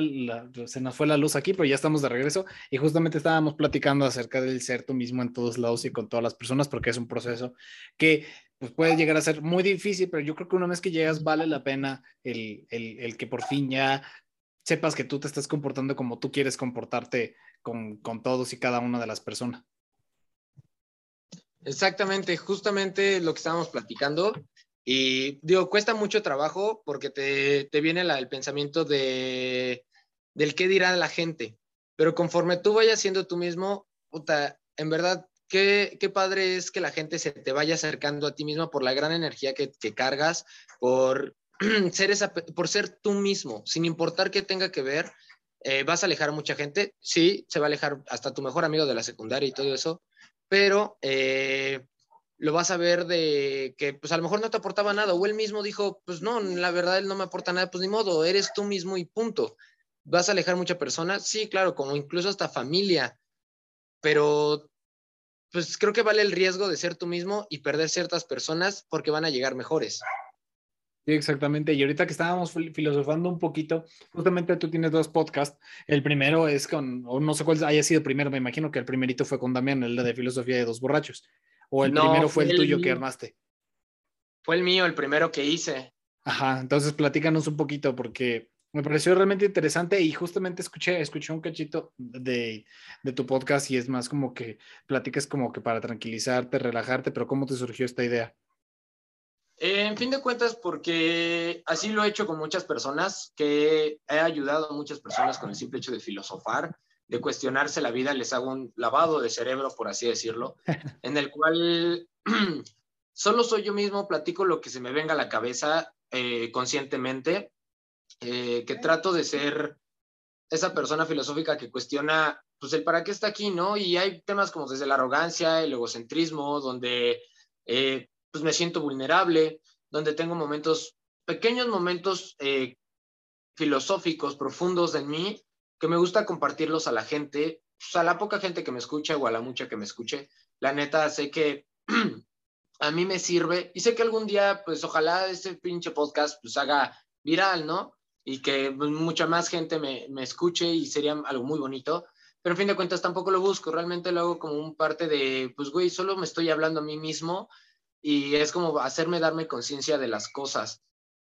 se nos fue la luz aquí, pero ya estamos de regreso. Y justamente estábamos platicando acerca del ser tú mismo en todos lados y con todas las personas, porque es un proceso que pues, puede llegar a ser muy difícil, pero yo creo que una vez que llegas vale la pena el, el, el que por fin ya sepas que tú te estás comportando como tú quieres comportarte con, todos y cada una de las personas. Exactamente, justamente lo que estábamos platicando. Y digo, cuesta mucho trabajo porque te, te viene el pensamiento de, del qué dirá la gente. Pero conforme tú vayas siendo tú mismo, puta, en verdad, qué, qué padre es que la gente se te vaya acercando a ti mismo por la gran energía que, que cargas, por ser esa, por ser tú mismo, sin importar qué tenga que ver, eh, vas a alejar a mucha gente, sí, se va a alejar hasta tu mejor amigo de la secundaria y todo eso, pero eh, lo vas a ver de que pues a lo mejor no te aportaba nada, o él mismo dijo, pues no, la verdad él no me aporta nada, pues ni modo, eres tú mismo y punto. ¿Vas a alejar mucha persona? Sí, claro, como incluso hasta familia, pero pues creo que vale el riesgo de ser tú mismo y perder ciertas personas porque van a llegar mejores. Sí, exactamente. Y ahorita que estábamos filosofando un poquito, justamente tú tienes dos podcasts. El primero es con, o no sé cuál haya sido primero, me imagino que el primerito fue con Damián, el de filosofía de dos borrachos. O el primero fue, el, tuyo que armaste. Fue el mío, el primero que hice. Ajá, entonces platícanos un poquito porque me pareció realmente interesante y justamente escuché, escuché un cachito de, de tu podcast y es más como que platicas como que para tranquilizarte, relajarte, pero ¿cómo te surgió esta idea? En fin de cuentas, porque así lo he hecho con muchas personas, que he ayudado a muchas personas con el simple hecho de filosofar, de cuestionarse la vida, les hago un lavado de cerebro, por así decirlo, en el cual solo soy yo mismo, platico lo que se me venga a la cabeza eh, conscientemente, eh, que trato de ser esa persona filosófica que cuestiona, pues, el para qué está aquí, ¿no? Y hay temas como desde la arrogancia, el egocentrismo, donde... Eh, pues me siento vulnerable, donde tengo momentos, pequeños momentos eh, filosóficos, profundos en mí, que me gusta compartirlos a la gente, pues a la poca gente que me escucha o a la mucha que me escuche. La neta, sé que a mí me sirve y sé que algún día, pues ojalá este pinche podcast pues haga viral, ¿no? Y que pues, mucha más gente me, me escuche y sería algo muy bonito. Pero en fin de cuentas tampoco lo busco, realmente lo hago como un parte de, pues güey, solo me estoy hablando a mí mismo y es como hacerme darme conciencia de las cosas.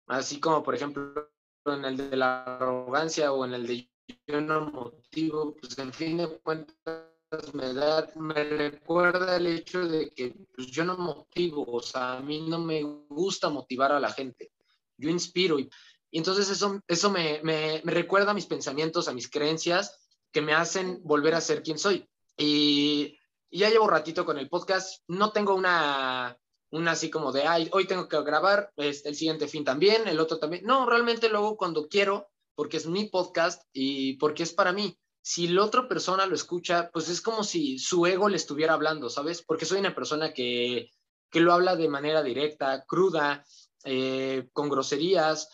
Así como, por ejemplo, en el de la arrogancia o en el de yo no motivo, pues en fin de cuentas me da, me recuerda el hecho de que pues, yo no motivo, o sea, a mí no me gusta motivar a la gente, yo inspiro y, entonces eso, eso me, me, me, recuerda a mis pensamientos, a mis creencias que me hacen volver a ser quien soy. Y, y ya llevo ratito con el podcast, no tengo una, una así como de, ay, hoy tengo que grabar, este, el siguiente fin también, el otro también. No, realmente lo hago cuando quiero, porque es mi podcast y porque es para mí si la otra persona lo escucha, pues es como si su ego le estuviera hablando, ¿sabes? Porque soy una persona que, que lo habla de manera directa, cruda, eh, con groserías,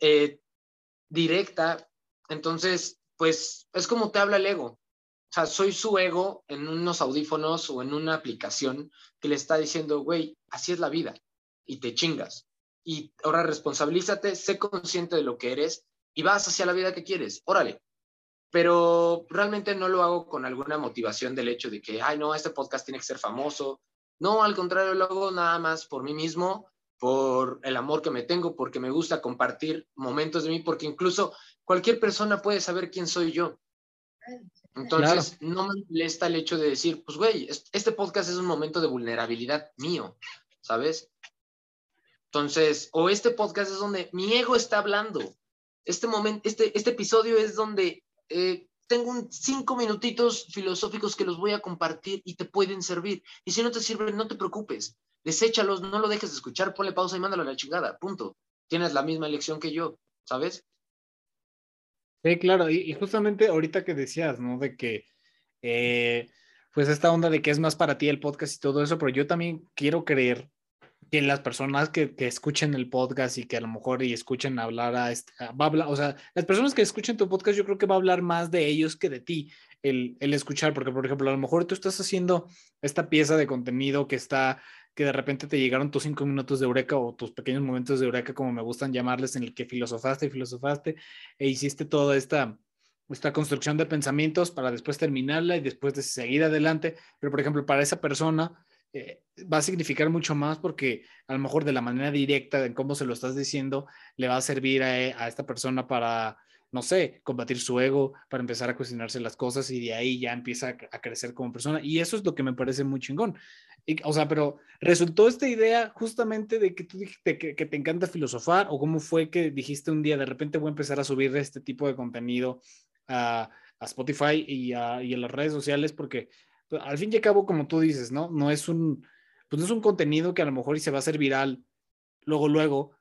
eh, directa. Entonces, pues es como te habla el ego. O sea, soy su ego en unos audífonos o en una aplicación que le está diciendo, güey, así es la vida y te chingas. Y ahora responsabilízate, sé consciente de lo que eres y vas hacia la vida que quieres. Órale, pero realmente no lo hago con alguna motivación del hecho de que, ay, no, este podcast tiene que ser famoso. No, al contrario, lo hago nada más por mí mismo, por el amor que me tengo, porque me gusta compartir momentos de mí, porque incluso cualquier persona puede saber quién soy yo. Entonces, no me molesta el hecho de decir, pues, güey, este podcast es un momento de vulnerabilidad mío, ¿sabes? Entonces, o este podcast es donde mi ego está hablando. Este momento, este, este episodio es donde eh, tengo un cinco minutitos filosóficos que los voy a compartir y te pueden servir. Y si no te sirven, no te preocupes. Deséchalos, no lo dejes de escuchar, ponle pausa y mándalo a la chingada. Punto. Tienes la misma elección que yo, ¿sabes? Sí, claro. Y, justamente ahorita que decías, ¿no? De que, eh, pues esta onda de que es más para ti el podcast y todo eso, pero yo también quiero creer que las personas que, que, escuchen el podcast y que a lo mejor y escuchen hablar a, este, va a hablar, o sea, las personas que escuchen tu podcast, yo creo que va a hablar más de ellos que de ti, el, el escuchar, porque por ejemplo, a lo mejor tú estás haciendo esta pieza de contenido que está, que de repente te llegaron tus cinco minutos de eureka o tus pequeños momentos de eureka, como me gustan llamarles, en el que filosofaste y filosofaste e hiciste toda esta, esta construcción de pensamientos para después terminarla y después de seguir adelante, pero por ejemplo, para esa persona, eh, va a significar mucho más porque a lo mejor de la manera directa en cómo se lo estás diciendo le va a servir a, a, esta persona para, no sé, combatir su ego, para empezar a cuestionarse las cosas y de ahí ya empieza a crecer como persona. Y eso es lo que me parece muy chingón. Y, o sea, pero resultó esta idea justamente de que tú dijiste que, que, te encanta filosofar o cómo fue que dijiste un día de repente voy a empezar a subir este tipo de contenido a, a Spotify y a, y a las redes sociales porque pues, al fin y al cabo, como tú dices, ¿no? No es un, pues no es un contenido que a lo mejor se va a hacer viral luego, luego,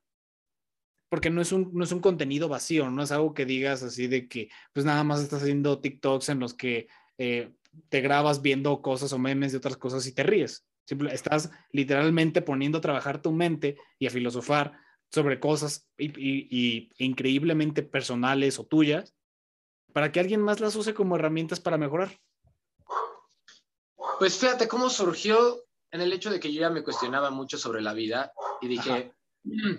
porque no es un, no es un contenido vacío, no es algo que digas así de que, pues nada más estás haciendo TikToks en los que eh, te grabas viendo cosas o memes de otras cosas y te ríes. Simple, estás literalmente poniendo a trabajar tu mente y a filosofar sobre cosas y, y, y increíblemente personales o tuyas para que alguien más las use como herramientas para mejorar. Pues fíjate cómo surgió en el hecho de que yo ya me cuestionaba mucho sobre la vida y dije, mm,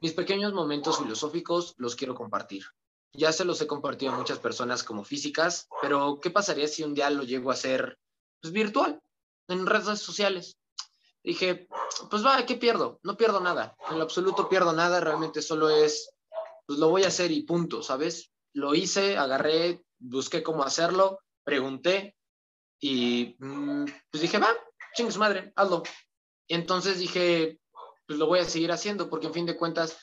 mis pequeños momentos filosóficos los quiero compartir. Ya se los he compartido a muchas personas como físicas, pero ¿qué pasaría si un día lo llego a hacer pues, virtual, en redes sociales? Dije, pues va, ¿qué pierdo? No pierdo nada, en lo absoluto pierdo nada, realmente solo es, pues lo voy a hacer y punto, ¿sabes? Lo hice, agarré, busqué cómo hacerlo, pregunté, y mm, pues dije, va, ching su madre, hazlo. Y entonces dije, pues lo voy a seguir haciendo, porque en fin de cuentas,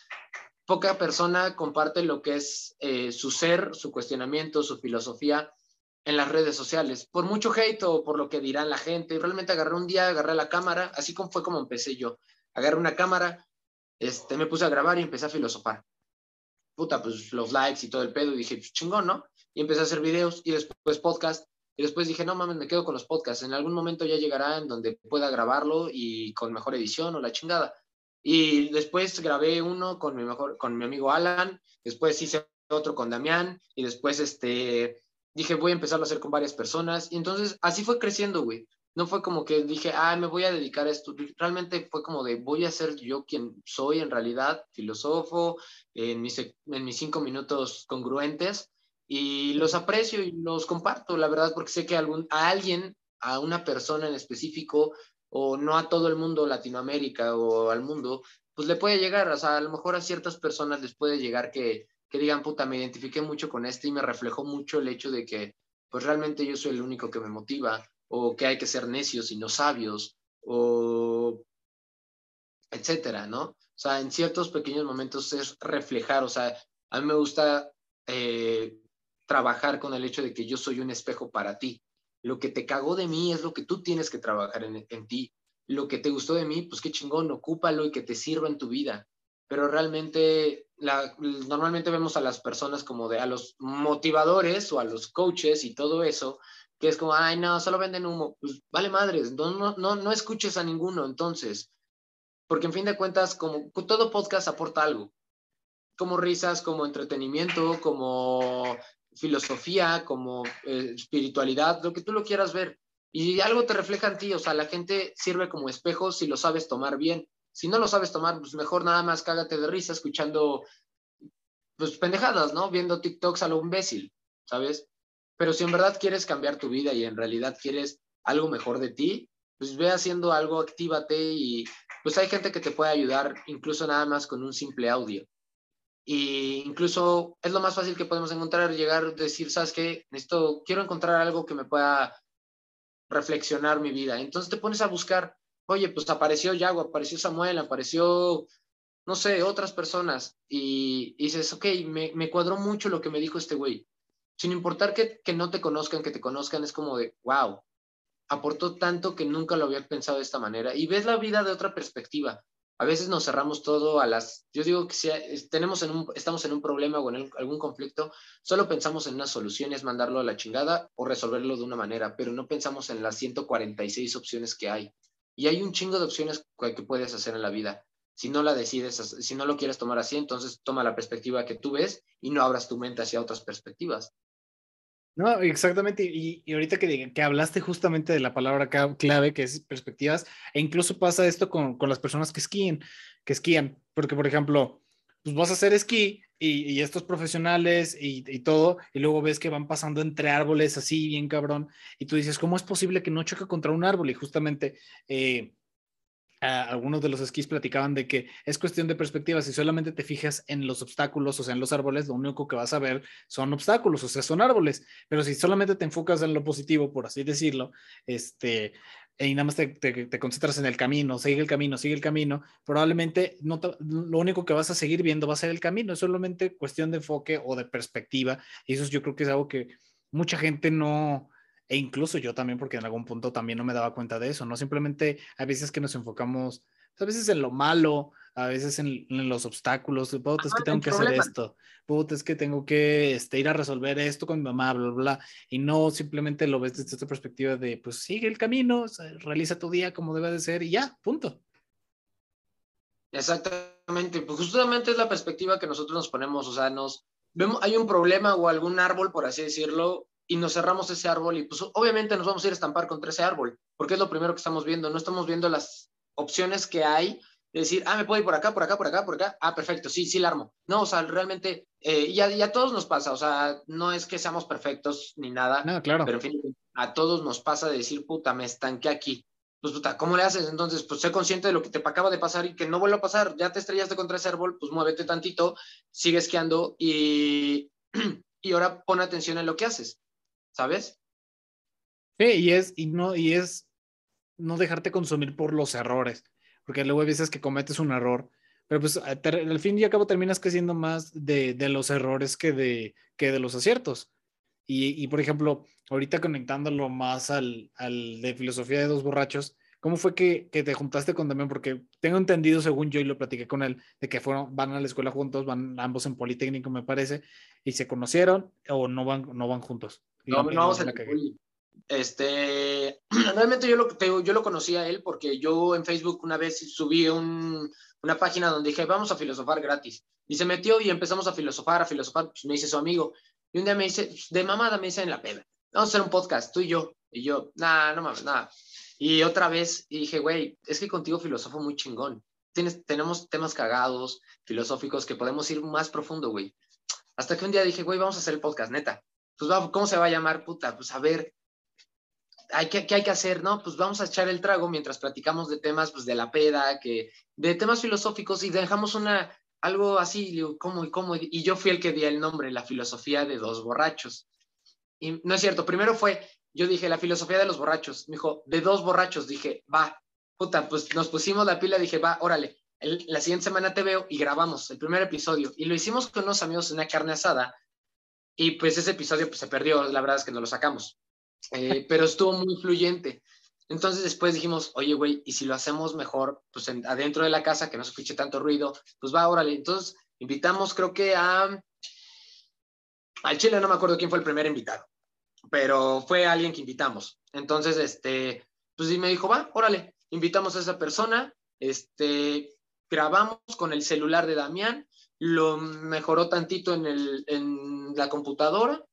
poca persona comparte lo que es eh, su ser, su cuestionamiento, su filosofía en las redes sociales. Por mucho hate o por lo que dirán la gente, realmente agarré un día, agarré la cámara, así como fue como empecé yo. Agarré una cámara, este, me puse a grabar y empecé a filosofar. Puta, pues los likes y todo el pedo, y dije, pues chingón, ¿no? Y empecé a hacer videos y después podcast y después dije, no mames, me quedo con los podcasts. En algún momento ya llegará en donde pueda grabarlo y con mejor edición o la chingada. Y después grabé uno con mi, mejor, con mi amigo Alan, después hice otro con Damián y después este, dije, voy a empezarlo a hacer con varias personas. Y entonces así fue creciendo, güey. no fue como que dije, ah, me voy a dedicar a esto. Realmente fue como de, voy a ser yo quien soy en realidad, filósofo, en mis, en mis cinco minutos congruentes, y los aprecio y los comparto, la verdad, porque sé que algún, a alguien, a una persona en específico, o no a todo el mundo, Latinoamérica o al mundo, pues le puede llegar, o sea, a lo mejor a ciertas personas les puede llegar que, que digan, puta, me identifiqué mucho con este y me reflejó mucho el hecho de que, pues realmente yo soy el único que me motiva, o que hay que ser necios y no sabios, o etcétera, ¿no? O sea, en ciertos pequeños momentos es reflejar, o sea, a mí me gusta eh, trabajar con el hecho de que yo soy un espejo para ti. Lo que te cagó de mí es lo que tú tienes que trabajar en, en ti. Lo que te gustó de mí, pues qué chingón, ocúpalo y que te sirva en tu vida. Pero realmente, normalmente vemos a las personas como de a los motivadores o a los coaches y todo eso, que es como, ay, no, solo venden humo. Pues vale madres, no, no, no, escuches a ninguno entonces, porque en fin de cuentas, como todo podcast aporta algo, como risas, como entretenimiento, como filosofía, como eh, espiritualidad, lo que tú lo quieras ver. Y algo te refleja en ti, o sea, la gente sirve como espejo si lo sabes tomar bien. Si no lo sabes tomar, pues mejor nada más cágate de risa escuchando, pues pendejadas, ¿no? Viendo TikToks a lo imbécil, ¿sabes? Pero si en verdad quieres cambiar tu vida y en realidad quieres algo mejor de ti, pues ve haciendo algo, actívate y pues hay gente que te puede ayudar incluso nada más con un simple audio. Y incluso es lo más fácil que podemos encontrar, llegar, decir, ¿sabes qué? Necesito, quiero encontrar algo que me pueda reflexionar mi vida. Entonces te pones a buscar, oye, pues apareció Yago, apareció Samuel, apareció, no sé, otras personas. Y, dices, ok, me, me cuadró mucho lo que me dijo este güey sin importar que, que no te conozcan, que te conozcan, es como de, wow, aportó tanto que nunca lo había pensado de esta manera. Y ves la vida de otra perspectiva. A veces nos cerramos todo a las, yo digo que si tenemos en un, estamos en un problema o en algún conflicto, solo pensamos en una solución, es mandarlo a la chingada o resolverlo de una manera, pero no pensamos en las 146 opciones que hay. Y hay un chingo de opciones que puedes hacer en la vida. Si no la decides, si no lo quieres tomar así, entonces toma la perspectiva que tú ves y no abras tu mente hacia otras perspectivas. No, exactamente. Y, ahorita que, que, hablaste justamente de la palabra clave, que es perspectivas, e incluso pasa esto con, con las personas que esquían, que esquían, porque por ejemplo, pues vas a hacer esquí y, estos profesionales y, y, todo, y luego ves que van pasando entre árboles así, bien cabrón, y tú dices, ¿cómo es posible que no choque contra un árbol? Y justamente... Eh, algunos de los esquís platicaban de que es cuestión de perspectiva. Si solamente te fijas en los obstáculos, o sea, en los árboles, lo único que vas a ver son obstáculos, o sea, son árboles. Pero si solamente te enfocas en lo positivo, por así decirlo, este, y nada más te, te, concentras en el camino, sigue el camino, sigue el camino, probablemente no lo único que vas a seguir viendo va a ser el camino. Es solamente cuestión de enfoque o de perspectiva. Y eso yo creo que es algo que mucha gente no, e incluso yo también, porque en algún punto también no me daba cuenta de eso, ¿no? Simplemente a veces que nos enfocamos, a veces en lo malo, a veces en, los obstáculos, puta, es que tengo que hacer esto, puta, es que tengo que este, ir a resolver esto con mi mamá, bla, bla, bla, y no simplemente lo ves desde esta perspectiva de, pues sigue el camino, realiza tu día como debe de ser y ya, punto. Exactamente, pues justamente es la perspectiva que nosotros nos ponemos, o sea, nos vemos, hay un problema o algún árbol, por así decirlo, y nos cerramos ese árbol y pues obviamente nos vamos a ir a estampar contra ese árbol, porque es lo primero que estamos viendo, no estamos viendo las opciones que hay de decir, ah, me puedo ir por acá, por acá, por acá, por acá, ah, perfecto, sí, sí la armo. No, o sea, realmente, eh, ya, ya a todos nos pasa, o sea, no es que seamos perfectos ni nada, no, claro. pero en fin, a todos nos pasa de decir, puta, me estanqué aquí. Pues puta, ¿cómo le haces? Entonces, pues sé consciente de lo que te acaba de pasar y que no vuelva a pasar, ya te estrellaste contra ese árbol, pues muévete tantito, sigue esquiando y, y ahora pon atención en lo que haces ¿sabes? Sí, y es, y no, y es no dejarte consumir por los errores, porque luego hay veces que cometes un error, pero pues al fin y al cabo terminas creciendo más de, de los errores que de, que de los aciertos. Y, y, por ejemplo, ahorita conectándolo más al, al de filosofía de dos borrachos, ¿cómo fue que, que, te juntaste con Damián? Porque tengo entendido, según yo, y lo platiqué con él, de que fueron, van a la escuela juntos, van ambos en Politécnico, me parece, y se conocieron o no van, no van juntos. No, no vamos a Este, realmente yo lo, yo lo conocí a él porque yo en Facebook una vez subí un, una página donde dije, vamos a filosofar gratis. Y se metió y empezamos a filosofar, a filosofar, pues me dice su amigo. Y un día me dice, de mamada me dice en la peda, vamos a hacer un podcast, tú y yo. Y yo, nada, no mames, nada. Y otra vez dije, güey, es que contigo filosofo muy chingón. Tienes, tenemos temas cagados, filosóficos, que podemos ir más profundo, güey. Hasta que un día dije, güey, vamos a hacer el podcast, neta. Pues, ¿cómo se va a llamar, puta? Pues a ver, hay que, ¿qué hay que hacer? No, pues vamos a echar el trago mientras platicamos de temas, pues de la peda, que, de temas filosóficos y dejamos una, algo así, ¿cómo y cómo? Y yo fui el que di el nombre, la filosofía de dos borrachos. Y no es cierto, primero fue, yo dije, la filosofía de los borrachos. Me dijo, de dos borrachos. Dije, va, puta, pues nos pusimos la pila, dije, va, órale, la siguiente semana te veo y grabamos el primer episodio. Y lo hicimos con unos amigos en una carne asada. Y pues ese episodio pues, se perdió, la verdad es que no lo sacamos. Eh, pero estuvo muy fluyente. Entonces después dijimos, oye, güey, ¿y si lo hacemos mejor, pues adentro de la casa, que no se escuche tanto ruido? Pues va, órale. Entonces invitamos, creo que a... Al Chile no me acuerdo quién fue el primer invitado, pero fue alguien que invitamos. Entonces, este, pues sí me dijo, va, órale, invitamos a esa persona, este, grabamos con el celular de Damián, lo mejoró tantito en, el, en la computadora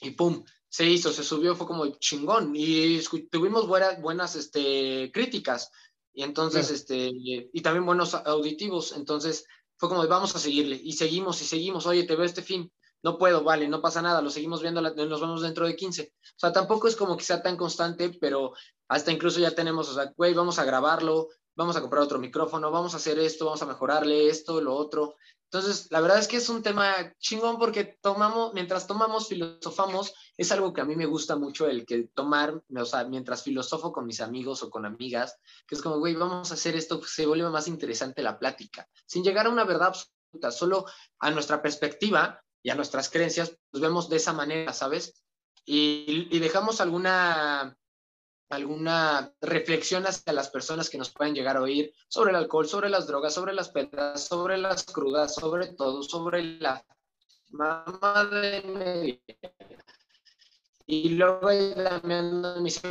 y pum, se hizo, se subió, fue como chingón. Y tuvimos buenas, buenas este, críticas. Y entonces, este, y también buenos auditivos, entonces fue como, vamos a seguirle y seguimos y seguimos, oye, te veo este fin, no puedo, vale, no pasa nada, lo seguimos viendo, nos vemos dentro de 15. O sea, tampoco es como que sea tan constante, pero hasta incluso ya tenemos, o sea, güey, vamos a grabarlo, vamos a comprar otro micrófono, vamos a hacer esto, vamos a mejorarle esto, lo otro. Entonces, la verdad es que es un tema chingón porque tomamos, mientras tomamos, filosofamos, es algo que a mí me gusta mucho el que tomar, o sea, mientras filosofo con mis amigos o con amigas, que es como, güey, vamos a hacer esto, se vuelve más interesante la plática, sin llegar a una verdad absoluta, solo a nuestra perspectiva y a nuestras creencias, nos vemos de esa manera, ¿sabes? Y dejamos alguna alguna reflexión hacia las personas que nos pueden llegar a oír sobre el alcohol, sobre las drogas, sobre las pedas, sobre las crudas, sobre todo, sobre la mamá. Y luego también me dice,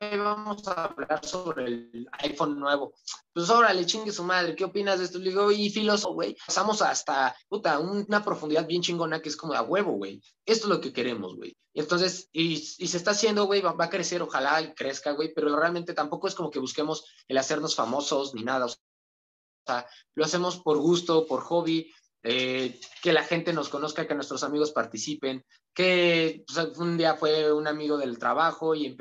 vamos a hablar sobre el iPhone nuevo. Pues órale, chingue su madre, ¿qué opinas de esto? Le digo, y filósofo, güey, pasamos hasta, puta, una profundidad bien chingona que es como a huevo, güey. Esto es lo que queremos, güey. Y entonces, y, se está haciendo, güey, va, a crecer, ojalá crezca, güey, pero realmente tampoco es como que busquemos el hacernos famosos ni nada. O sea, lo hacemos por gusto, por hobby, eh, que la gente nos conozca, que nuestros amigos participen, que un día fue un amigo del trabajo y,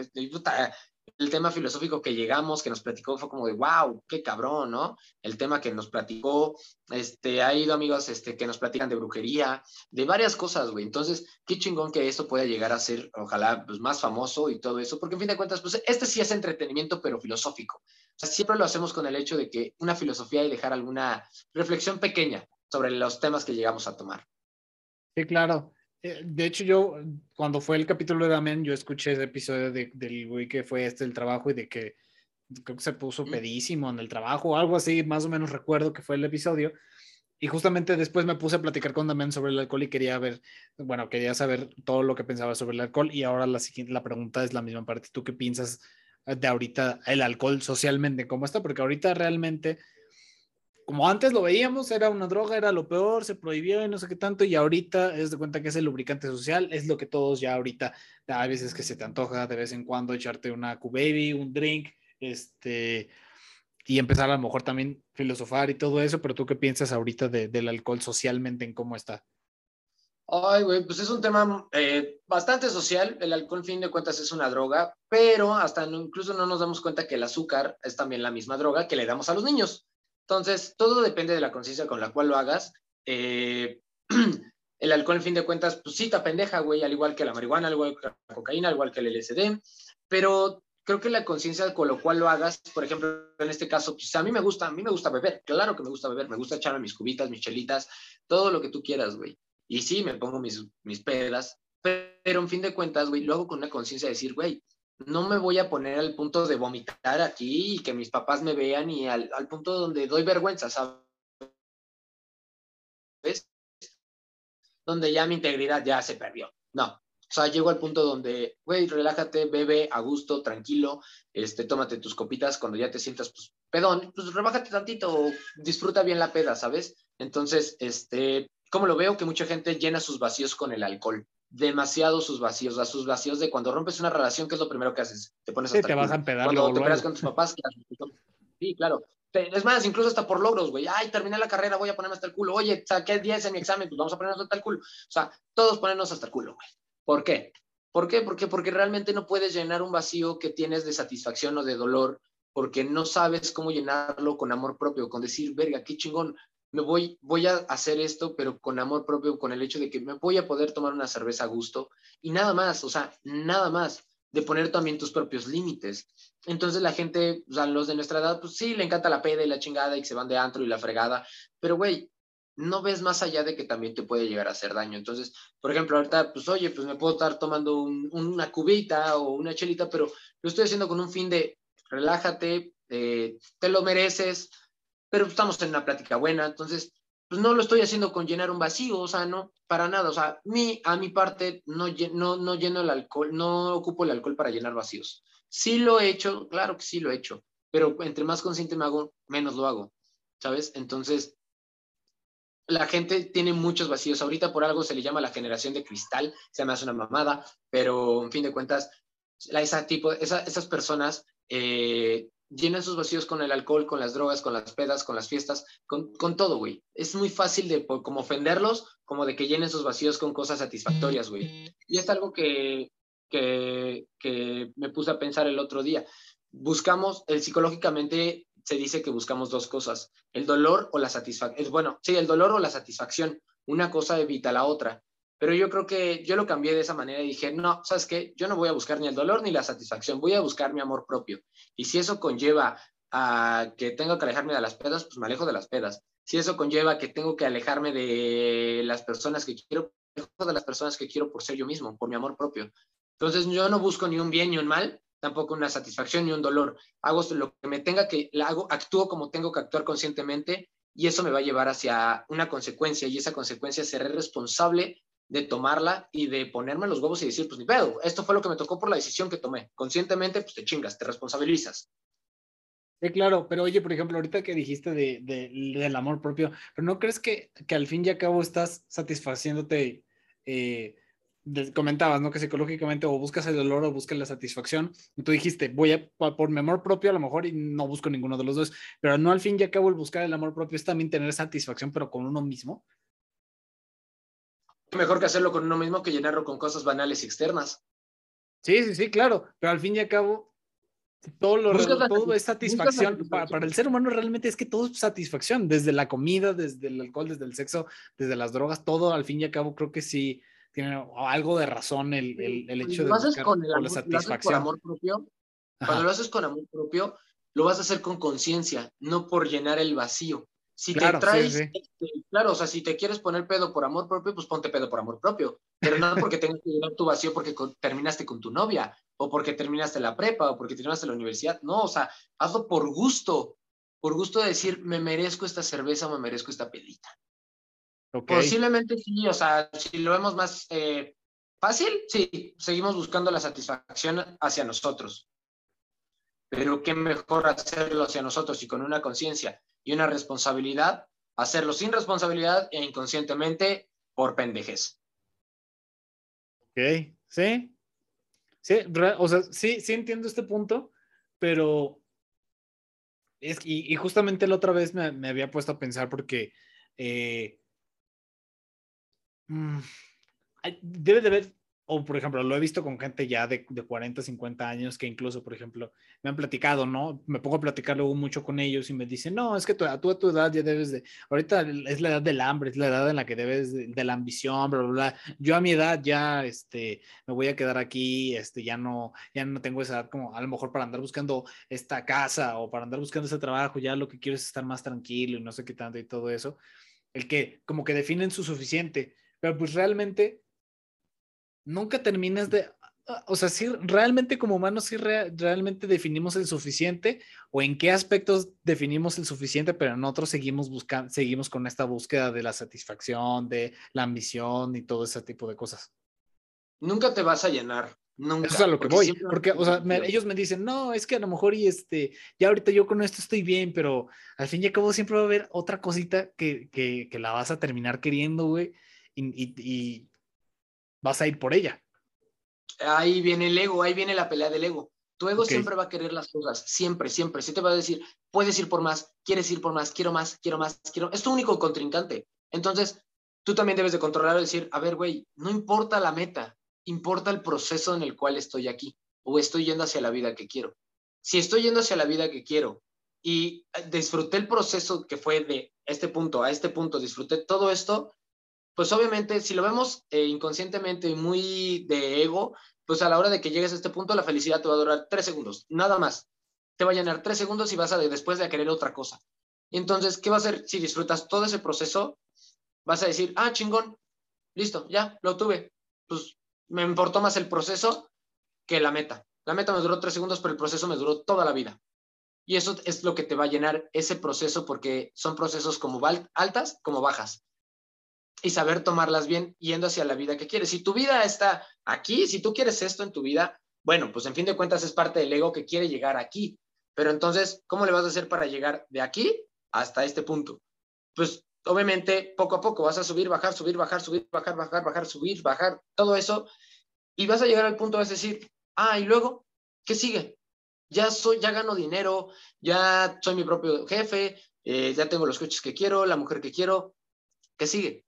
el tema filosófico que llegamos, que nos platicó, fue como de, wow, qué cabrón, ¿no? El tema que nos platicó, este, ha ido amigos este, que nos platican de brujería, de varias cosas, güey. Entonces, qué chingón que esto pueda llegar a ser, ojalá, pues más famoso y todo eso, porque en fin de cuentas, pues este sí es entretenimiento, pero filosófico. O sea, siempre lo hacemos con el hecho de que una filosofía y dejar alguna reflexión pequeña sobre los temas que llegamos a tomar. Sí, claro. Eh, de hecho, yo, cuando fue el capítulo de Damián, yo escuché ese episodio de, del güey que fue este el trabajo y de que creo que se puso pedísimo en el trabajo o algo así, más o menos recuerdo que fue el episodio. Y justamente después me puse a platicar con Damián sobre el alcohol y quería ver, bueno, quería saber todo lo que pensaba sobre el alcohol. Y ahora la siguiente, la pregunta es la misma para ti. ¿Tú qué piensas de ahorita el alcohol socialmente? ¿Cómo está? Porque ahorita realmente como antes lo veíamos, era una droga, era lo peor, se prohibió y no sé qué tanto, y ahorita es de cuenta que es el lubricante social, es lo que todos ya ahorita, a veces que se te antoja de vez en cuando echarte una Q-Baby, un drink, este, y empezar a lo mejor también filosofar y todo eso, pero tú qué piensas ahorita del alcohol socialmente, en cómo está? Ay, güey, pues es un tema eh, bastante social. El alcohol, fin de cuentas, es una droga, pero hasta incluso no nos damos cuenta que el azúcar es también la misma droga que le damos a los niños. Entonces, todo depende de la conciencia con la cual lo hagas. Eh, el alcohol, en fin de cuentas, pues sí, pendeja, güey, al igual que la marihuana, al igual que la cocaína, al igual que el LSD, pero creo que la conciencia con lo cual lo hagas, por ejemplo, en este caso, pues a mí me gusta, a mí me gusta beber, claro que me gusta beber, me gusta echarme mis cubitas, mis chelitas, todo lo que tú quieras, güey. Y sí, me pongo mis, mis pedas, pero en fin de cuentas, güey, lo hago con una conciencia de decir, güey, no me voy a poner al punto de vomitar aquí y que mis papás me vean y al, punto donde doy vergüenza, ¿sabes? Donde ya mi integridad ya se perdió. No, o sea, llego al punto donde, güey, relájate, bebe a gusto, tranquilo, este, tómate tus copitas cuando ya te sientas, pues, pedón, pues rebájate tantito, disfruta bien la peda, ¿sabes? Entonces, este, ¿cómo lo veo? Que mucha gente llena sus vacíos con el alcohol. Demasiado sus vacíos, a sus vacíos de cuando rompes una relación, ¿qué es lo primero que haces? Te pones sí, te vas a empedar. Cuando te peleas con tus papás, Sí, claro. Es más, incluso hasta por logros, güey. Ay, terminé la carrera, voy a ponerme hasta el culo. Oye, saqué 10 en mi examen, pues vamos a ponernos hasta el culo. O sea, todos ponernos hasta el culo, güey. ¿Por qué? ¿Por qué? Porque, porque realmente no puedes llenar un vacío que tienes de satisfacción o de dolor, porque no sabes cómo llenarlo con amor propio, con decir, verga, qué chingón, me voy, voy a hacer esto, pero con amor propio, con el hecho de que me voy a poder tomar una cerveza a gusto y nada más, o sea, nada más de poner también tus propios límites. Entonces la gente, o sea, los de nuestra edad, pues sí, le encanta la peda y la chingada y que se van de antro y la fregada, pero güey, no ves más allá de que también te puede llegar a hacer daño. Entonces, por ejemplo, ahorita, pues oye, pues me puedo estar tomando una cubita o una chelita, pero lo estoy haciendo con un fin de relájate, eh, te lo mereces, pero estamos en una plática buena, entonces, pues no lo estoy haciendo con llenar un vacío, o sea, no, para nada, o sea, mi, a mi parte no, no, no lleno el alcohol, no ocupo el alcohol para llenar vacíos. Sí lo he hecho, claro que sí lo he hecho, pero entre más consciente me hago, menos lo hago, ¿sabes? Entonces, la gente tiene muchos vacíos. Ahorita por algo se le llama la generación de cristal, se me hace una mamada, pero en fin de cuentas, esa tipo, esas personas eh, llenan sus vacíos con el alcohol, con las drogas, con las pedas, con las fiestas, con, todo, güey. Es muy fácil de como ofenderlos, como de que llenen sus vacíos con cosas satisfactorias, güey. Y es algo que, que, que me puse a pensar el otro día. Buscamos, el psicológicamente se dice que buscamos dos cosas, el dolor o la satisfacción. Bueno, sí, el dolor o la satisfacción. Una cosa evita la otra. Pero yo creo que yo lo cambié de esa manera y dije, no, ¿sabes qué? Yo no voy a buscar ni el dolor ni la satisfacción, voy a buscar mi amor propio. Y si eso conlleva a que tengo que alejarme de las pedas, pues me alejo de las pedas. Si eso conlleva que tengo que alejarme de las personas que quiero, de las personas que quiero por ser yo mismo, por mi amor propio. Entonces yo no busco ni un bien ni un mal, tampoco una satisfacción ni un dolor. Hago lo que me tenga que, hago, actúo como tengo que actuar conscientemente y eso me va a llevar hacia una consecuencia y esa consecuencia seré responsable de tomarla y de ponerme los huevos y decir, pues ni pedo, esto fue lo que me tocó por la decisión que tomé. Conscientemente, pues te chingas, te responsabilizas. Sí, claro, pero oye, por ejemplo, ahorita que dijiste de, del amor propio, pero ¿no crees que, que, al fin y al cabo estás satisfaciéndote? Eh, comentabas, ¿no? Que psicológicamente o buscas el dolor o buscas la satisfacción. Y tú dijiste, voy a por mi amor propio a lo mejor y no busco ninguno de los dos, pero no al fin y al cabo el buscar el amor propio es también tener satisfacción, pero con uno mismo mejor que hacerlo con uno mismo que llenarlo con cosas banales y externas. Sí, sí, sí, claro, pero al fin y al cabo, todo, lo, todo es satisfacción. Para, el ser humano realmente es que todo es satisfacción, desde la comida, desde el alcohol, desde el sexo, desde las drogas, todo al fin y al cabo creo que sí tiene algo de razón el, el, hecho de buscar con la satisfacción. amor propio, cuando lo haces con amor propio, lo vas a hacer con conciencia, no por llenar el vacío. Si te traes, este, claro, o sea, si te quieres poner pedo por amor propio, pues ponte pedo por amor propio, pero no porque tengas que llenar tu vacío porque terminaste con tu novia, o porque terminaste la prepa, o porque terminaste la universidad, no, o sea, hazlo por gusto, por gusto de decir, me merezco esta cerveza o me merezco esta pedita. Posiblemente sí, o sea, si lo vemos más eh, fácil, sí, seguimos buscando la satisfacción hacia nosotros. Pero qué mejor hacerlo hacia nosotros y con una conciencia y una responsabilidad, hacerlo sin responsabilidad e inconscientemente por pendejes. Ok, sí. Sí, o sea, sí, sí entiendo este punto, pero es, y, y justamente la otra vez me, me, había puesto a pensar porque eh, mm, debe de haber, o por ejemplo, lo he visto con gente ya de, de, 40, 50 años que incluso, por ejemplo, me han platicado, ¿no? Me pongo a platicar luego mucho con ellos y me dicen, no, es que tú, a, tu edad ya debes de, ahorita es la edad del hambre, es la edad en la que debes de, la ambición, bla, bla, bla. Yo a mi edad ya, este, me voy a quedar aquí, este, ya no, ya no tengo esa edad como a lo mejor para andar buscando esta casa o para andar buscando ese trabajo, ya lo que quiero es estar más tranquilo y no sé qué tanto y todo eso. El que como que definen su suficiente, pero pues realmente nunca terminas de, ah, o sea, si realmente como humanos, si realmente definimos el suficiente o en qué aspectos definimos el suficiente, pero nosotros seguimos buscando, seguimos con esta búsqueda de la satisfacción, de la ambición y todo ese tipo de cosas. Nunca te vas a llenar. Nunca. Eso es a lo que voy, porque, o sea, ellos me dicen, no, es que a lo mejor y este, ya ahorita yo con esto estoy bien, pero al fin y al cabo siempre va a haber otra cosita que, que, que la vas a terminar queriendo, güey, y, y, vas a ir por ella. Ahí viene el ego, ahí viene la pelea del ego. Tu ego siempre va a querer las cosas, siempre, siempre. Si te va a decir, puedes ir por más, quieres ir por más, quiero más, quiero más, quiero. Es tu único contrincante. Entonces, tú también debes de controlar y decir, a ver, güey, no importa la meta, importa el proceso en el cual estoy aquí o estoy yendo hacia la vida que quiero. Si estoy yendo hacia la vida que quiero y disfruté el proceso que fue de este punto a este punto, disfruté todo esto, pues obviamente si lo vemos eh, inconscientemente muy de ego, pues a la hora de que llegues a este punto, la felicidad te va a durar tres segundos, nada más. Te va a llenar tres segundos y vas a después de querer otra cosa. Entonces, ¿qué va a hacer si disfrutas todo ese proceso? Vas a decir, ah, chingón, listo, ya, lo tuve. Pues me importó más el proceso que la meta. La meta me duró tres segundos, pero el proceso me duró toda la vida. Y eso es lo que te va a llenar ese proceso porque son procesos como altas como bajas y saber tomarlas bien yendo hacia la vida que quieres. Si tu vida está aquí, si tú quieres esto en tu vida, bueno, pues en fin de cuentas es parte del ego que quiere llegar aquí. Pero entonces, ¿cómo le vas a hacer para llegar de aquí hasta este punto? Pues obviamente poco a poco vas a subir, bajar, subir, bajar, subir, bajar, bajar, bajar, subir, bajar, todo eso. Y vas a llegar al punto de decir, ah, y luego, ¿qué sigue? Ya soy, ya gano dinero, ya soy mi propio jefe, eh, ya tengo los coches que quiero, la mujer que quiero. ¿Qué sigue?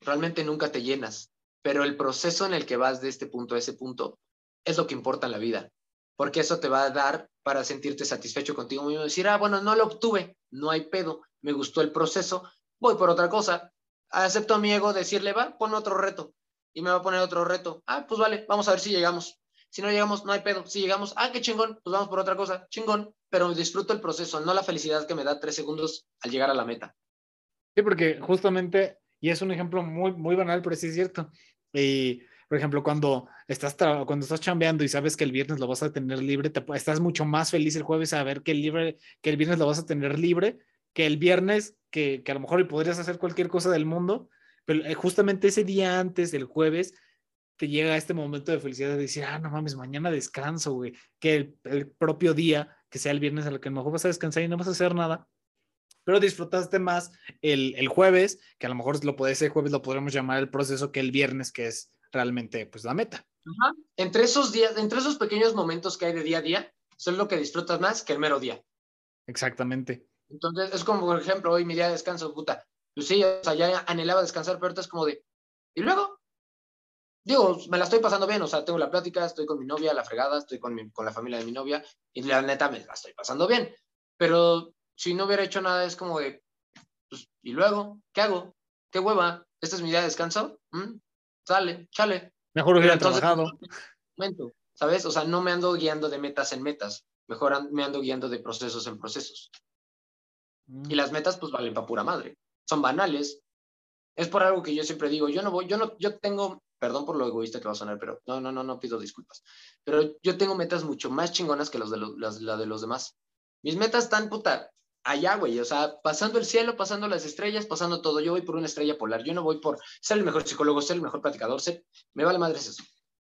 Realmente nunca te llenas, pero el proceso en el que vas de este punto a ese punto es lo que importa en la vida, porque eso te va a dar para sentirte satisfecho contigo mismo decir, ah, bueno, no lo obtuve, no hay pedo, me gustó el proceso, voy por otra cosa, acepto a mi ego decirle, va, pon otro reto, y me va a poner otro reto, ah, pues vale, vamos a ver si llegamos. Si no llegamos, no hay pedo. Si llegamos, ah, qué chingón, pues vamos por otra cosa, chingón, pero disfruto el proceso, no la felicidad que me da tres segundos al llegar a la meta. Sí, porque justamente y es un ejemplo muy, muy banal, pero sí es cierto. Y, por ejemplo, cuando estás, cuando estás chambeando y sabes que el viernes lo vas a tener libre, te, estás mucho más feliz el jueves a saber que el, libre, que el viernes lo vas a tener libre que el viernes, que, que a lo mejor podrías hacer cualquier cosa del mundo, pero eh, justamente ese día antes del jueves te llega este momento de felicidad de decir, ah, no mames, mañana descanso, güey, que el, el propio día, que sea el viernes a lo que a lo mejor vas a descansar y no vas a hacer nada, pero disfrutaste más el, el jueves, que a lo mejor lo puede ser jueves, lo podríamos llamar el proceso, que el viernes, que es realmente pues la meta. Entre esos días, entre esos pequeños momentos que hay de día a día, son lo que disfrutas más que el mero día. Exactamente. Entonces, es como, por ejemplo, hoy mi día de descanso, puta. Pues sí, o sea, ya anhelaba descansar, pero ahorita es como de, ¿y luego? Digo, me la estoy pasando bien, o sea, tengo la plática, estoy con mi novia, la fregada, estoy con, mi, con la familia de mi novia, y la neta me la estoy pasando bien. Pero si no hubiera hecho nada, es como de, pues, ¿y luego? ¿Qué hago? ¿Qué hueva? ¿Esta es mi día de descanso? ¿Mm? Sale, chale. Mejor hubiera trabajado. ¿Sabes? O sea, no me ando guiando de metas en metas, mejor me ando guiando de procesos en procesos. Y mm. las metas, pues valen para pura madre. Son banales. Es por algo que yo siempre digo, yo no voy, yo no, yo tengo, perdón por lo egoísta que va a sonar, pero no, no, no, no pido disculpas. Pero yo tengo metas mucho más chingonas que los de los, la de los demás. Mis metas están, puta, allá, güey, o sea, pasando el cielo, pasando las estrellas, pasando todo. Yo voy por una estrella polar, yo no voy por ser el mejor psicólogo, ser el mejor platicador, ser, me vale madre eso.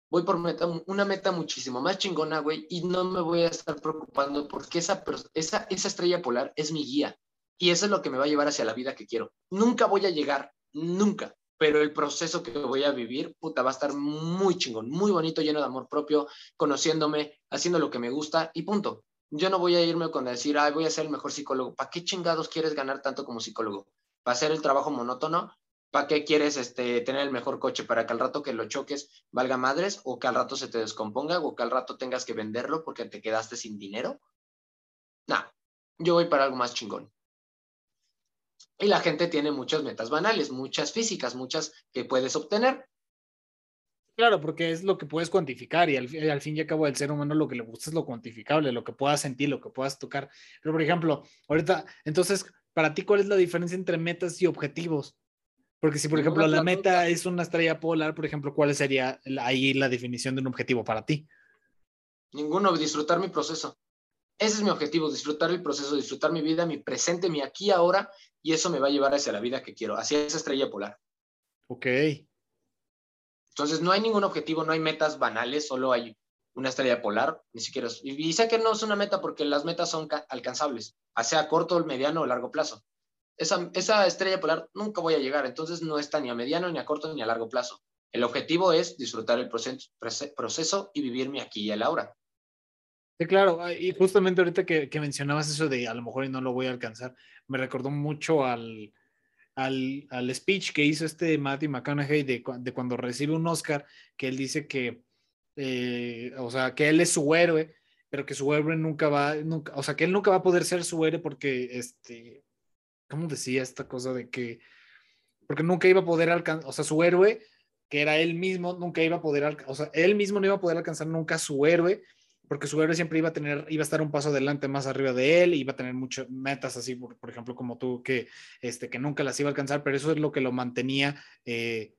Voy por meta, una meta muchísimo más chingona, güey, y no me voy a estar preocupando porque esa, esa, esa estrella polar es mi guía. Y eso es lo que me va a llevar hacia la vida que quiero. Nunca voy a llegar, nunca, pero el proceso que voy a vivir, puta, va a estar muy chingón, muy bonito, lleno de amor propio, conociéndome, haciendo lo que me gusta y punto. Yo no voy a irme con decir, ay, voy a ser el mejor psicólogo. ¿Para qué chingados quieres ganar tanto como psicólogo? ¿Para hacer el trabajo monótono? ¿Para qué quieres este, tener el mejor coche? ¿Para que al rato que lo choques valga madres? ¿O que al rato se te descomponga? ¿O que al rato tengas que venderlo porque te quedaste sin dinero? No, yo voy para algo más chingón. Y la gente tiene muchas metas banales, muchas físicas, muchas que puedes obtener, Claro, porque es lo que puedes cuantificar y al, fin y al cabo del ser humano lo que le gusta es lo cuantificable, lo que puedas sentir, lo que puedas tocar. Pero, por ejemplo, ahorita, entonces, para ti, ¿cuál es la diferencia entre metas y objetivos? Porque si, por ejemplo, la meta es una estrella polar, por ejemplo, ¿cuál sería ahí la definición de un objetivo para ti? Ninguno, disfrutar mi proceso. Ese es mi objetivo, disfrutar el proceso, disfrutar mi vida, mi presente, mi aquí, ahora, y eso me va a llevar hacia la vida que quiero, hacia esa estrella polar. Ok. Entonces, no hay ningún objetivo, no hay metas banales, solo hay una estrella polar, ni siquiera. Y, sé que no es una meta porque las metas son alcanzables, sea corto, mediano o largo plazo. Esa, estrella polar nunca voy a llegar, entonces no está ni a mediano, ni a corto, ni a largo plazo. El objetivo es disfrutar el proceso, y vivirme aquí y a la hora. Sí, claro, ah, y justamente ahorita que, que, mencionabas eso de a lo mejor no lo voy a alcanzar, me recordó mucho al, al, al speech que hizo este Matthew McConaughey de, cuando recibe un Oscar, que él dice que, eh, o sea, que él es su héroe, pero que su héroe nunca va, nunca, o sea, que él nunca va a poder ser su héroe porque, este, ¿cómo decía esta cosa de que, porque nunca iba a poder alcanzar, o sea, su héroe, que era él mismo, nunca iba a poder, o sea, él mismo no iba a poder alcanzar nunca su héroe, porque su héroe siempre iba a tener, iba a estar un paso adelante más arriba de él, iba a tener muchas metas así, por, ejemplo, como tú, que, este, que nunca las iba a alcanzar, pero eso es lo que lo mantenía, eh,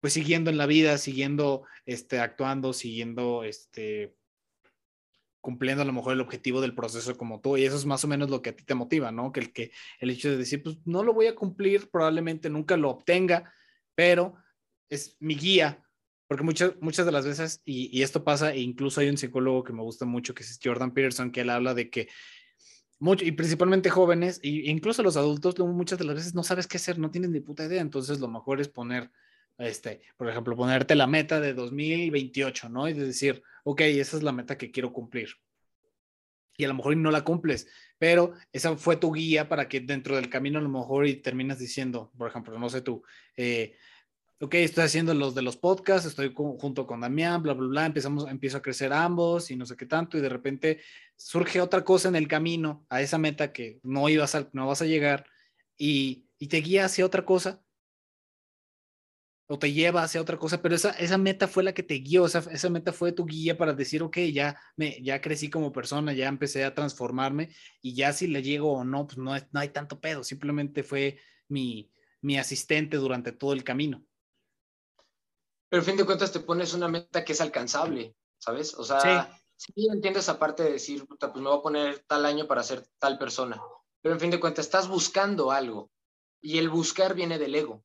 pues siguiendo en la vida, siguiendo, este, actuando, siguiendo, este, cumpliendo a lo mejor el objetivo del proceso como tú, y eso es más o menos lo que a ti te motiva, ¿no? Que el, que, el hecho de decir, pues no lo voy a cumplir, probablemente nunca lo obtenga, pero es mi guía porque muchas, muchas de las veces, y, esto pasa, e incluso hay un psicólogo que me gusta mucho, que es Jordan Peterson, que él habla de que, mucho, y principalmente jóvenes, e incluso los adultos, muchas de las veces no sabes qué hacer, no tienes ni puta idea, entonces lo mejor es poner, este, por ejemplo, ponerte la meta de 2028, ¿no? Y de decir, ok, esa es la meta que quiero cumplir. Y a lo mejor no la cumples, pero esa fue tu guía para que dentro del camino a lo mejor y terminas diciendo, por ejemplo, no sé tú, eh, ok, estoy haciendo los de los podcasts, estoy junto con Damián, bla, bla, bla, empezamos, empiezo a crecer ambos y no sé qué tanto, y de repente surge otra cosa en el camino a esa meta que no ibas a, no vas a llegar y, y te guía hacia otra cosa o te lleva hacia otra cosa, pero esa, esa meta fue la que te guió, esa, esa meta fue tu guía para decir, ok, ya, me, ya crecí como persona, ya empecé a transformarme y ya si le llego o no, pues no, no hay tanto pedo, simplemente fue mi, mi asistente durante todo el camino. Pero en fin de cuentas te pones una meta que es alcanzable, ¿sabes? O sea, sí, entiendes aparte de decir, puta, pues me voy a poner tal año para ser tal persona. Pero en fin de cuentas estás buscando algo y el buscar viene del ego.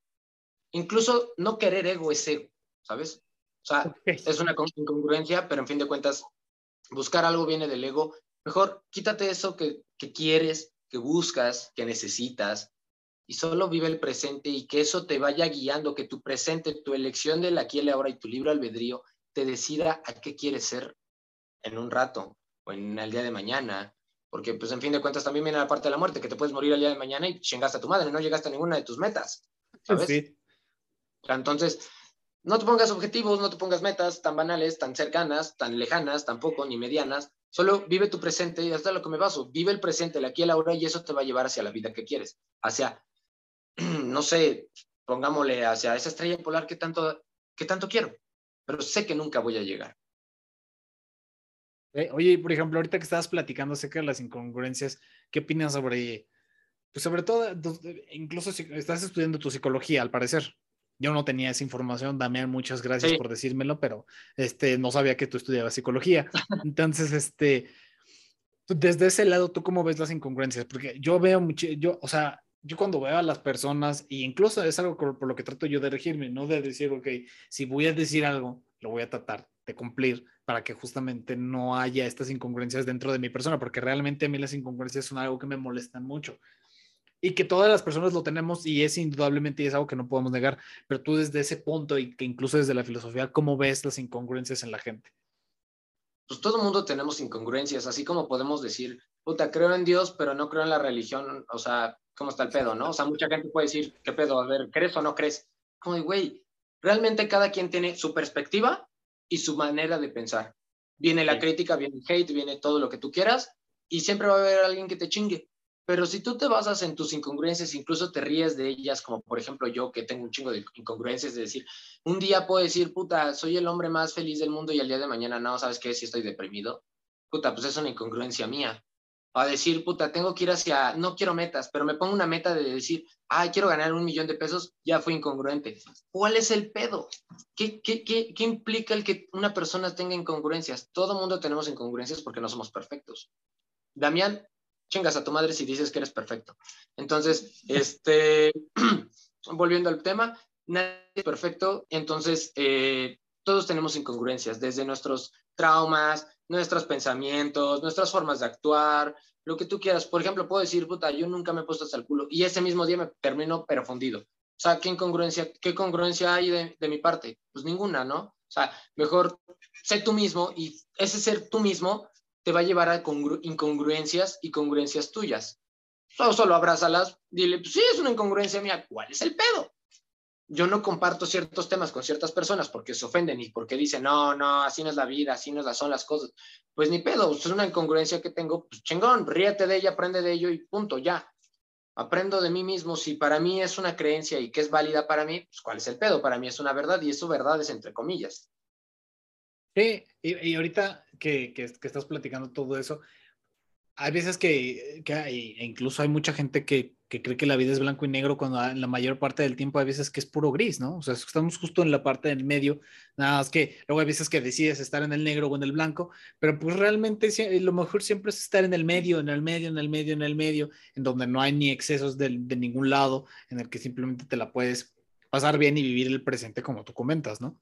Incluso no querer ego es ego, ¿sabes? O sea, es una incongruencia, pero en fin de cuentas buscar algo viene del ego. Mejor quítate eso que, que quieres, que buscas, que necesitas y solo vive el presente y que eso te vaya guiando, que tu presente, tu elección del aquí y ahora y tu libro albedrío te decida a qué quieres ser en un rato o en el día de mañana. Porque, pues, en fin de cuentas, también viene la parte de la muerte, que te puedes morir el día de mañana y chingaste a tu madre, no llegaste a ninguna de tus metas. ¿Sabes? Sí. Entonces, no te pongas objetivos, no te pongas metas tan banales, tan cercanas, tan lejanas, tampoco, ni medianas. Solo vive tu presente y hasta lo que me baso. Vive el presente, el aquí y el ahora, y eso te va a llevar hacia la vida que quieres, hacia no sé, pongámosle hacia esa estrella polar que tanto, que tanto quiero, pero sé que nunca voy a llegar. Eh, oye, por ejemplo, ahorita que estabas platicando acerca de las incongruencias, ¿qué opinas sobre, pues sobre todo, incluso si estás estudiando tu psicología, al parecer? Yo no tenía esa información, Damián, muchas gracias por decírmelo, pero este, no sabía que tú estudiabas psicología. Entonces, este, desde ese lado, ¿tú cómo ves las incongruencias? Porque yo veo mucho, yo, o sea, yo cuando veo a las personas, e incluso es algo por, lo que trato yo de regirme, no de decir, ok, si voy a decir algo, lo voy a tratar de cumplir para que justamente no haya estas incongruencias dentro de mi persona, porque realmente a mí las incongruencias son algo que me molestan mucho. Y que todas las personas lo tenemos y es indudablemente y es algo que no podemos negar, pero tú desde ese punto y que incluso desde la filosofía, ¿cómo ves las incongruencias en la gente? Pues todo el mundo tenemos incongruencias, así como podemos decir, puta, creo en Dios, pero no creo en la religión, o sea, cómo está el pedo, ¿no? O sea, mucha gente puede decir, ¿qué pedo? A ver, ¿crees o no crees? Como, güey, realmente cada quien tiene su perspectiva y su manera de pensar. Viene la crítica, viene el hate, viene todo lo que tú quieras y siempre va a haber alguien que te chingue. Pero si tú te basas en tus incongruencias, incluso te ríes de ellas, como por ejemplo yo que tengo un chingo de incongruencias, de decir, un día puedo decir, puta, soy el hombre más feliz del mundo y al día de mañana no, ¿sabes qué? Si estoy deprimido, puta, pues es una incongruencia mía a decir, puta, tengo que ir hacia, no quiero metas, pero me pongo una meta de decir, ay, quiero ganar un millón de pesos, ya fue incongruente. ¿Cuál es el pedo? ¿Qué, qué, qué, qué implica el que una persona tenga incongruencias? Todo mundo tenemos incongruencias porque no somos perfectos. Damián, chingas a tu madre si dices que eres perfecto. Entonces, este, volviendo al tema, nadie es perfecto, entonces eh, todos tenemos incongruencias, desde nuestros traumas, nuestros pensamientos, nuestras formas de actuar, lo que tú quieras. Por ejemplo, puedo decir, puta, yo nunca me he puesto hasta el culo y ese mismo día me termino pero fundido. O sea, ¿qué incongruencia, qué congruencia hay de, de mi parte? Pues ninguna, ¿no? O sea, mejor sé tú mismo y ese ser tú mismo te va a llevar a incongruencias y congruencias tuyas. Solo, solo abrázalas, dile, pues sí, es una incongruencia mía, ¿cuál es el pedo? Yo no comparto ciertos temas con ciertas personas porque se ofenden y porque dicen, no, no, así no es la vida, así no son las cosas. Pues ni pedo, es una incongruencia que tengo, pues chingón, ríete de ella, aprende de ello y punto, ya. Aprendo de mí mismo, si para mí es una creencia y que es válida para mí, pues cuál es el pedo, para mí es una verdad y eso verdad es entre comillas. Sí, y, ahorita que, que, estás platicando todo eso, hay veces que, que hay, e incluso hay mucha gente que, que, cree que la vida es blanco y negro cuando la mayor parte del tiempo hay veces que es puro gris, ¿no? O sea, estamos justo en la parte del medio, nada más que luego hay veces que decides estar en el negro o en el blanco, pero pues realmente lo mejor siempre es estar en el medio, en el medio, en el medio, en el medio, en donde no hay ni excesos de, de ningún lado, en el que simplemente te la puedes pasar bien y vivir el presente como tú comentas, ¿no?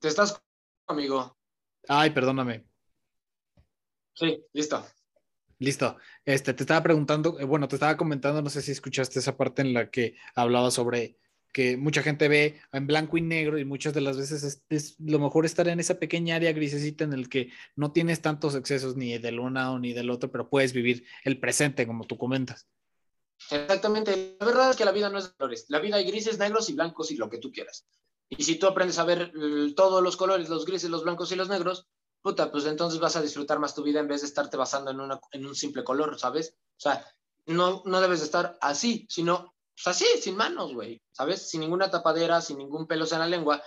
Te estás amigo. Ay, perdóname. Sí, listo. Listo. Este, te estaba preguntando, eh, bueno, te estaba comentando, no sé si escuchaste esa parte en la que hablaba sobre que mucha gente ve en blanco y negro y muchas de las veces es, lo mejor estar en esa pequeña área grisecita en el que no tienes tantos excesos ni del uno ni del otro, pero puedes vivir el presente como tú comentas. Exactamente. La verdad es que la vida no es de colores. La vida hay grises, negros y blancos y lo que tú quieras. Y si tú aprendes a ver todos los colores, los grises, los blancos y los negros, puta, pues entonces vas a disfrutar más tu vida en vez de estarte basando en, una, en un simple color, ¿sabes? O sea, no, no debes de estar así, sino pues así, sin manos, güey, ¿sabes? Sin ninguna tapadera, sin ningún pelo en la lengua,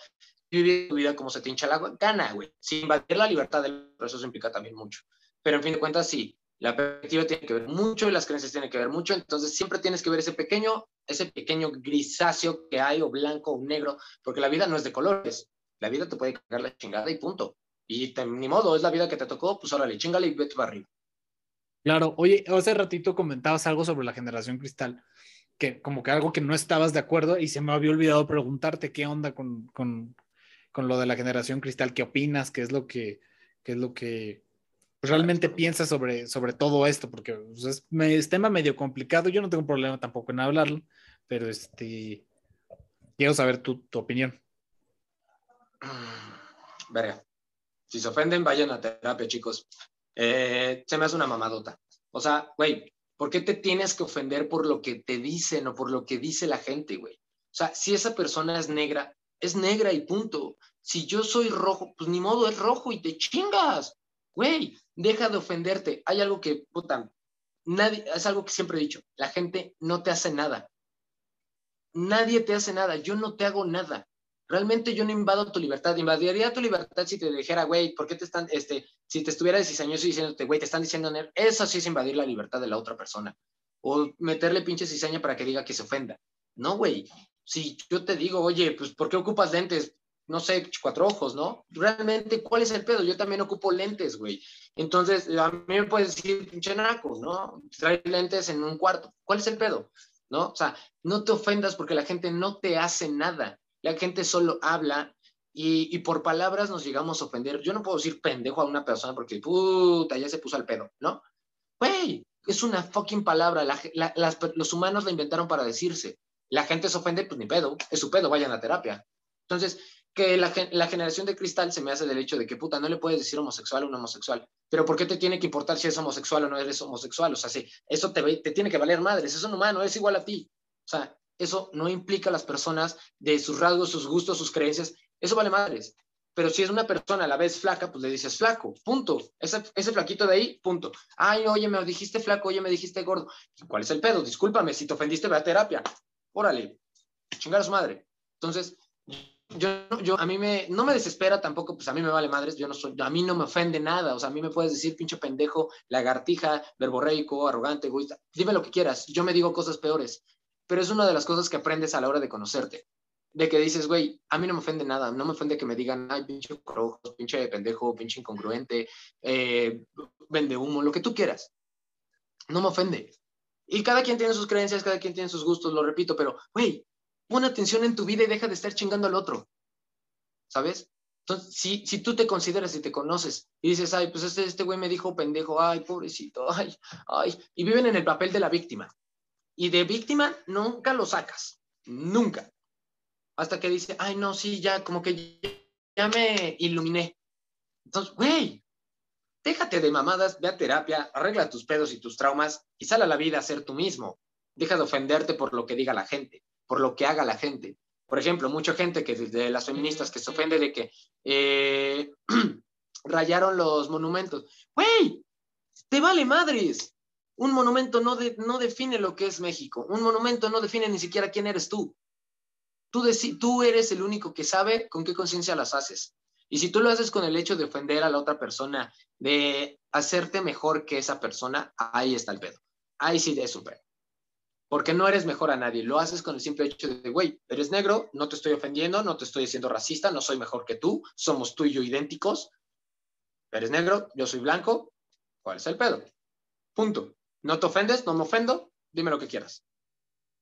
vivir tu vida como se te hincha la gana, güey, sin invadir la libertad del proceso implica también mucho. Pero en fin de cuentas, sí, la perspectiva tiene que ver mucho y las creencias tienen que ver mucho, entonces siempre tienes que ver ese pequeño, ese pequeño grisáceo que hay, o blanco o negro, porque la vida no es de colores, la vida te puede cagar la chingada y punto. Y ni modo, es la vida que te tocó, pues órale, chingale y vete para arriba. Claro, oye, hace ratito comentabas algo sobre la generación cristal, que como que algo que no estabas de acuerdo y se me había olvidado preguntarte qué onda con, con, con lo de la generación cristal, qué opinas, qué es lo que, qué es lo que realmente piensas sobre, sobre todo esto, porque pues, es, tema medio complicado. Yo no tengo problema tampoco en hablarlo, pero este quiero saber tu, opinión. Verga. Si se ofenden, vayan a terapia, chicos. Eh, se me hace una mamadota. O sea, güey, ¿por qué te tienes que ofender por lo que te dicen o por lo que dice la gente, güey? O sea, si esa persona es negra, es negra y punto. Si yo soy rojo, pues ni modo, es rojo y te chingas. Güey, deja de ofenderte. Hay algo que, puta, nadie, es algo que siempre he dicho, la gente no te hace nada. Nadie te hace nada, yo no te hago nada. Realmente yo no invado tu libertad, invadiría tu libertad si te dijera, güey, ¿por qué te están, este, si te estuviera cizañoso diciéndote, güey, te están diciendo, eso sí es invadir la libertad de la otra persona. O meterle pinche cizaña para que diga que se ofenda. No, güey. Si yo te digo, oye, pues, ¿por qué ocupas lentes? No sé, cuatro ojos, ¿no? Realmente, ¿cuál es el pedo? Yo también ocupo lentes, güey. Entonces, a mí me puedes decir, pinche naco, ¿no? Trae lentes en un cuarto. ¿Cuál es el pedo? ¿No? O sea, no te ofendas porque la gente no te hace nada. La gente solo habla y, por palabras nos llegamos a ofender. Yo no puedo decir pendejo a una persona porque, puta, ya se puso al pedo, ¿no? Güey, es una fucking palabra. los humanos la inventaron para decirse. La gente se ofende, pues ni pedo, es su pedo, vayan a terapia. Entonces, que la, generación de cristal se me hace del hecho de que, puta, no le puedes decir homosexual a un homosexual, pero ¿por qué te tiene que importar si es homosexual o no eres homosexual? O sea, sí, eso te, te tiene que valer madres, es un humano, es igual a ti. O sea, eso no implica a las personas de sus rasgos, sus gustos, sus creencias, eso vale madres. Pero si es una persona a la vez flaca, pues le dices flaco, punto. Ese, ese flaquito de ahí, punto. Ay, oye, me dijiste flaco, oye, me dijiste gordo. ¿Cuál es el pedo? Discúlpame, si te ofendiste, ve a terapia. Órale, chingar a su madre. Entonces, yo, yo, a mí me, no me desespera tampoco, pues a mí me vale madres, yo no soy, a mí no me ofende nada, o sea, a mí me puedes decir pinche pendejo, lagartija, verborreico, arrogante, egoísta, dime lo que quieras, yo me digo cosas peores, pero es una de las cosas que aprendes a la hora de conocerte, de que dices, güey, a mí no me ofende nada, no me ofende que me digan, ay, pinche corojos, pinche pendejo, pinche incongruente, eh, vende humo, lo que tú quieras, no me ofende. Y cada quien tiene sus creencias, cada quien tiene sus gustos, lo repito, pero, güey, pon atención en tu vida y deja de estar chingando al otro. ¿Sabes? Entonces, si, tú te consideras y te conoces y dices, ay, pues este, este güey me dijo pendejo, ay, pobrecito, ay, ay, y viven en el papel de la víctima. Y de víctima nunca lo sacas. Nunca. Hasta que dice, ay, no, sí, ya, como que ya me iluminé. Entonces, güey, déjate de mamadas, ve a terapia, arregla tus pedos y tus traumas y sal a la vida a ser tú mismo. Deja de ofenderte por lo que diga la gente, por lo que haga la gente. Por ejemplo, mucha gente que de las feministas que se ofende de que eh, rayaron los monumentos. Güey, te vale madres. Un monumento no, no define lo que es México. Un monumento no define ni siquiera quién eres tú. Tú, tú eres el único que sabe con qué conciencia las haces. Y si tú lo haces con el hecho de ofender a la otra persona, de hacerte mejor que esa persona, ahí está el pedo. Ahí sí es un pedo. Porque no eres mejor a nadie. Lo haces con el simple hecho de, güey, eres negro, no te estoy ofendiendo, no te estoy diciendo racista, no soy mejor que tú, somos tú y yo idénticos. Eres negro, yo soy blanco, ¿cuál es el pedo? Punto. No te ofendes, no me ofendo, dime lo que quieras.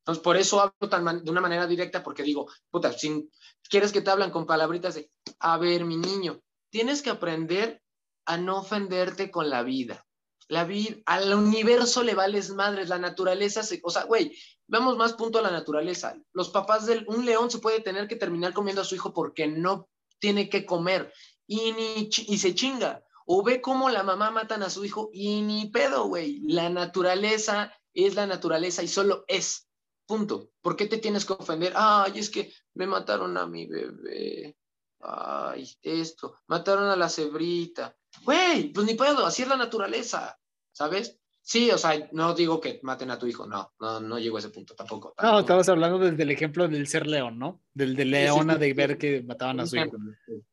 Entonces, por eso hablo de una manera directa, porque digo, puta, si quieres que te hablan con palabritas de, a ver, mi niño, tienes que aprender a no ofenderte con la vida. La vida, al universo le vales madres, la naturaleza se, o sea, güey, vamos más punto a la naturaleza. Los papás de un león se puede tener que terminar comiendo a su hijo porque no tiene que comer y, ni, y se chinga. O ve cómo la mamá matan a su hijo y ni pedo, güey. La naturaleza es la naturaleza y solo es. Punto. ¿Por qué te tienes que ofender? Ay, es que me mataron a mi bebé. Ay, esto. Mataron a la cebrita. Güey, pues ni puedo, así es la naturaleza, ¿sabes? Sí, o sea, no digo que maten a tu hijo, no, no, no llego a ese punto tampoco. No, estabas hablando desde el ejemplo del ser león, ¿no? Del de leona de ver que mataban a su hijo.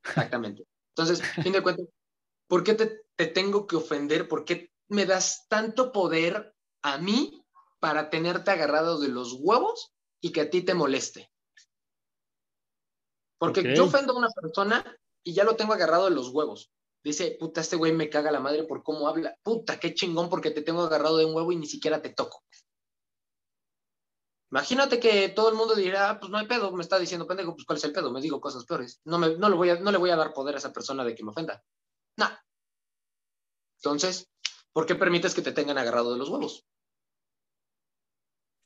Exactamente. Entonces, fin de cuentas, ¿por qué te, te tengo que ofender? ¿Por qué me das tanto poder a mí para tenerte agarrado de los huevos y que a ti te moleste. Porque yo ofendo a una persona y ya lo tengo agarrado de los huevos. Dice, puta, este güey me caga la madre por cómo habla. Puta, qué chingón porque te tengo agarrado de un huevo y ni siquiera te toco. Imagínate que todo el mundo dirá, ah, pues no hay pedo, me está diciendo pendejo, pues cuál es el pedo, me digo cosas peores. No, me, no, le, voy a, no le voy a dar poder a esa persona de que me ofenda. No. Entonces, ¿por qué permites que te tengan agarrado de los huevos?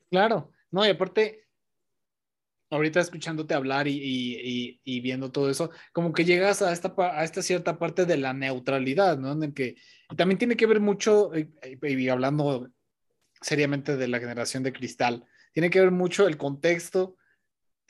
Claro, no, y aparte, ahorita escuchándote hablar y, viendo todo eso, como que llegas a esta, a esta cierta parte de la neutralidad, ¿no? En el que también tiene que ver mucho, y, y hablando seriamente de la generación de cristal, tiene que ver mucho el contexto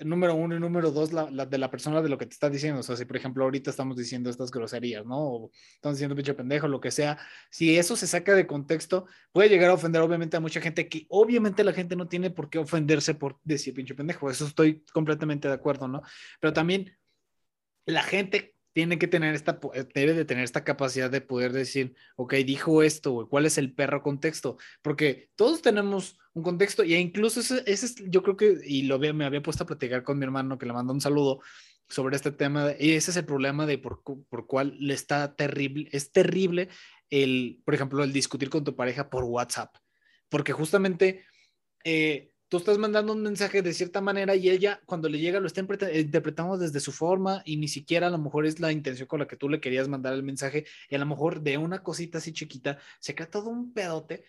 número uno y número dos la, de la persona de lo que te está diciendo. O sea, si por ejemplo ahorita estamos diciendo estas groserías, ¿no? O estamos diciendo pinche pendejo, lo que sea. Si eso se saca de contexto, puede llegar a ofender obviamente a mucha gente que obviamente la gente no tiene por qué ofenderse por decir pinche pendejo. Eso estoy completamente de acuerdo, ¿no? Pero también la gente tiene que tener esta, eh, debe de tener esta capacidad de poder decir, ok, dijo esto, ¿cuál es el perro contexto? Porque todos tenemos un contexto y incluso ese, es, yo creo que, y lo me había puesto a platicar con mi hermano que le mandó un saludo sobre este tema, y ese es el problema de por, por cuál le está terrible, es terrible el, por ejemplo, el discutir con tu pareja por WhatsApp, porque justamente... Eh, tú estás mandando un mensaje de cierta manera y ella cuando le llega lo está interpretando desde su forma y ni siquiera a lo mejor es la intención con la que tú le querías mandar el mensaje y a lo mejor de una cosita así chiquita se queda todo un pedote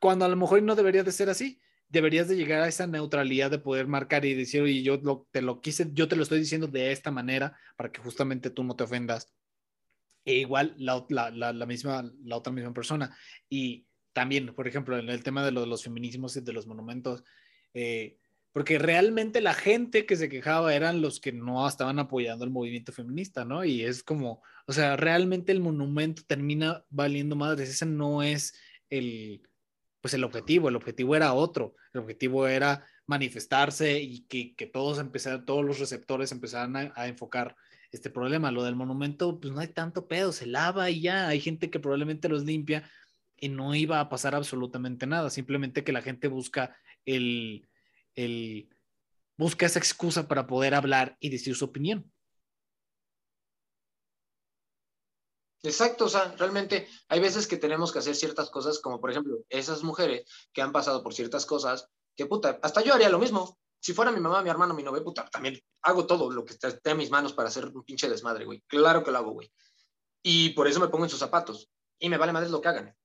cuando a lo mejor no debería de ser así. Deberías de llegar a esa neutralidad de poder marcar y decir, oye, yo te lo quise, yo te lo estoy diciendo de esta manera para que justamente tú no te ofendas. E igual la, la misma, la otra misma persona. Y también, por ejemplo, en el tema de, los feminismos y de los monumentos, eh, porque realmente la gente que se quejaba eran los que no estaban apoyando el movimiento feminista, ¿no? Y es como, o sea, realmente el monumento termina valiendo madres, ese no es el, pues el objetivo, el objetivo era otro, el objetivo era manifestarse y que, que todos empezaran, todos los receptores empezaran a, a, enfocar este problema. Lo del monumento, pues no hay tanto pedo, se lava y ya, hay gente que probablemente los limpia, y no iba a pasar absolutamente nada, simplemente que la gente busca el, el busca esa excusa para poder hablar y decir su opinión. Exacto, o sea, realmente hay veces que tenemos que hacer ciertas cosas, como por ejemplo, esas mujeres que han pasado por ciertas cosas, que puta, hasta yo haría lo mismo. Si fuera mi mamá, mi hermano, mi novia, puta, también hago todo lo que esté a mis manos para hacer un pinche desmadre, güey. Claro que lo hago, güey. Y por eso me pongo en sus zapatos. Y me vale madre lo que hagan.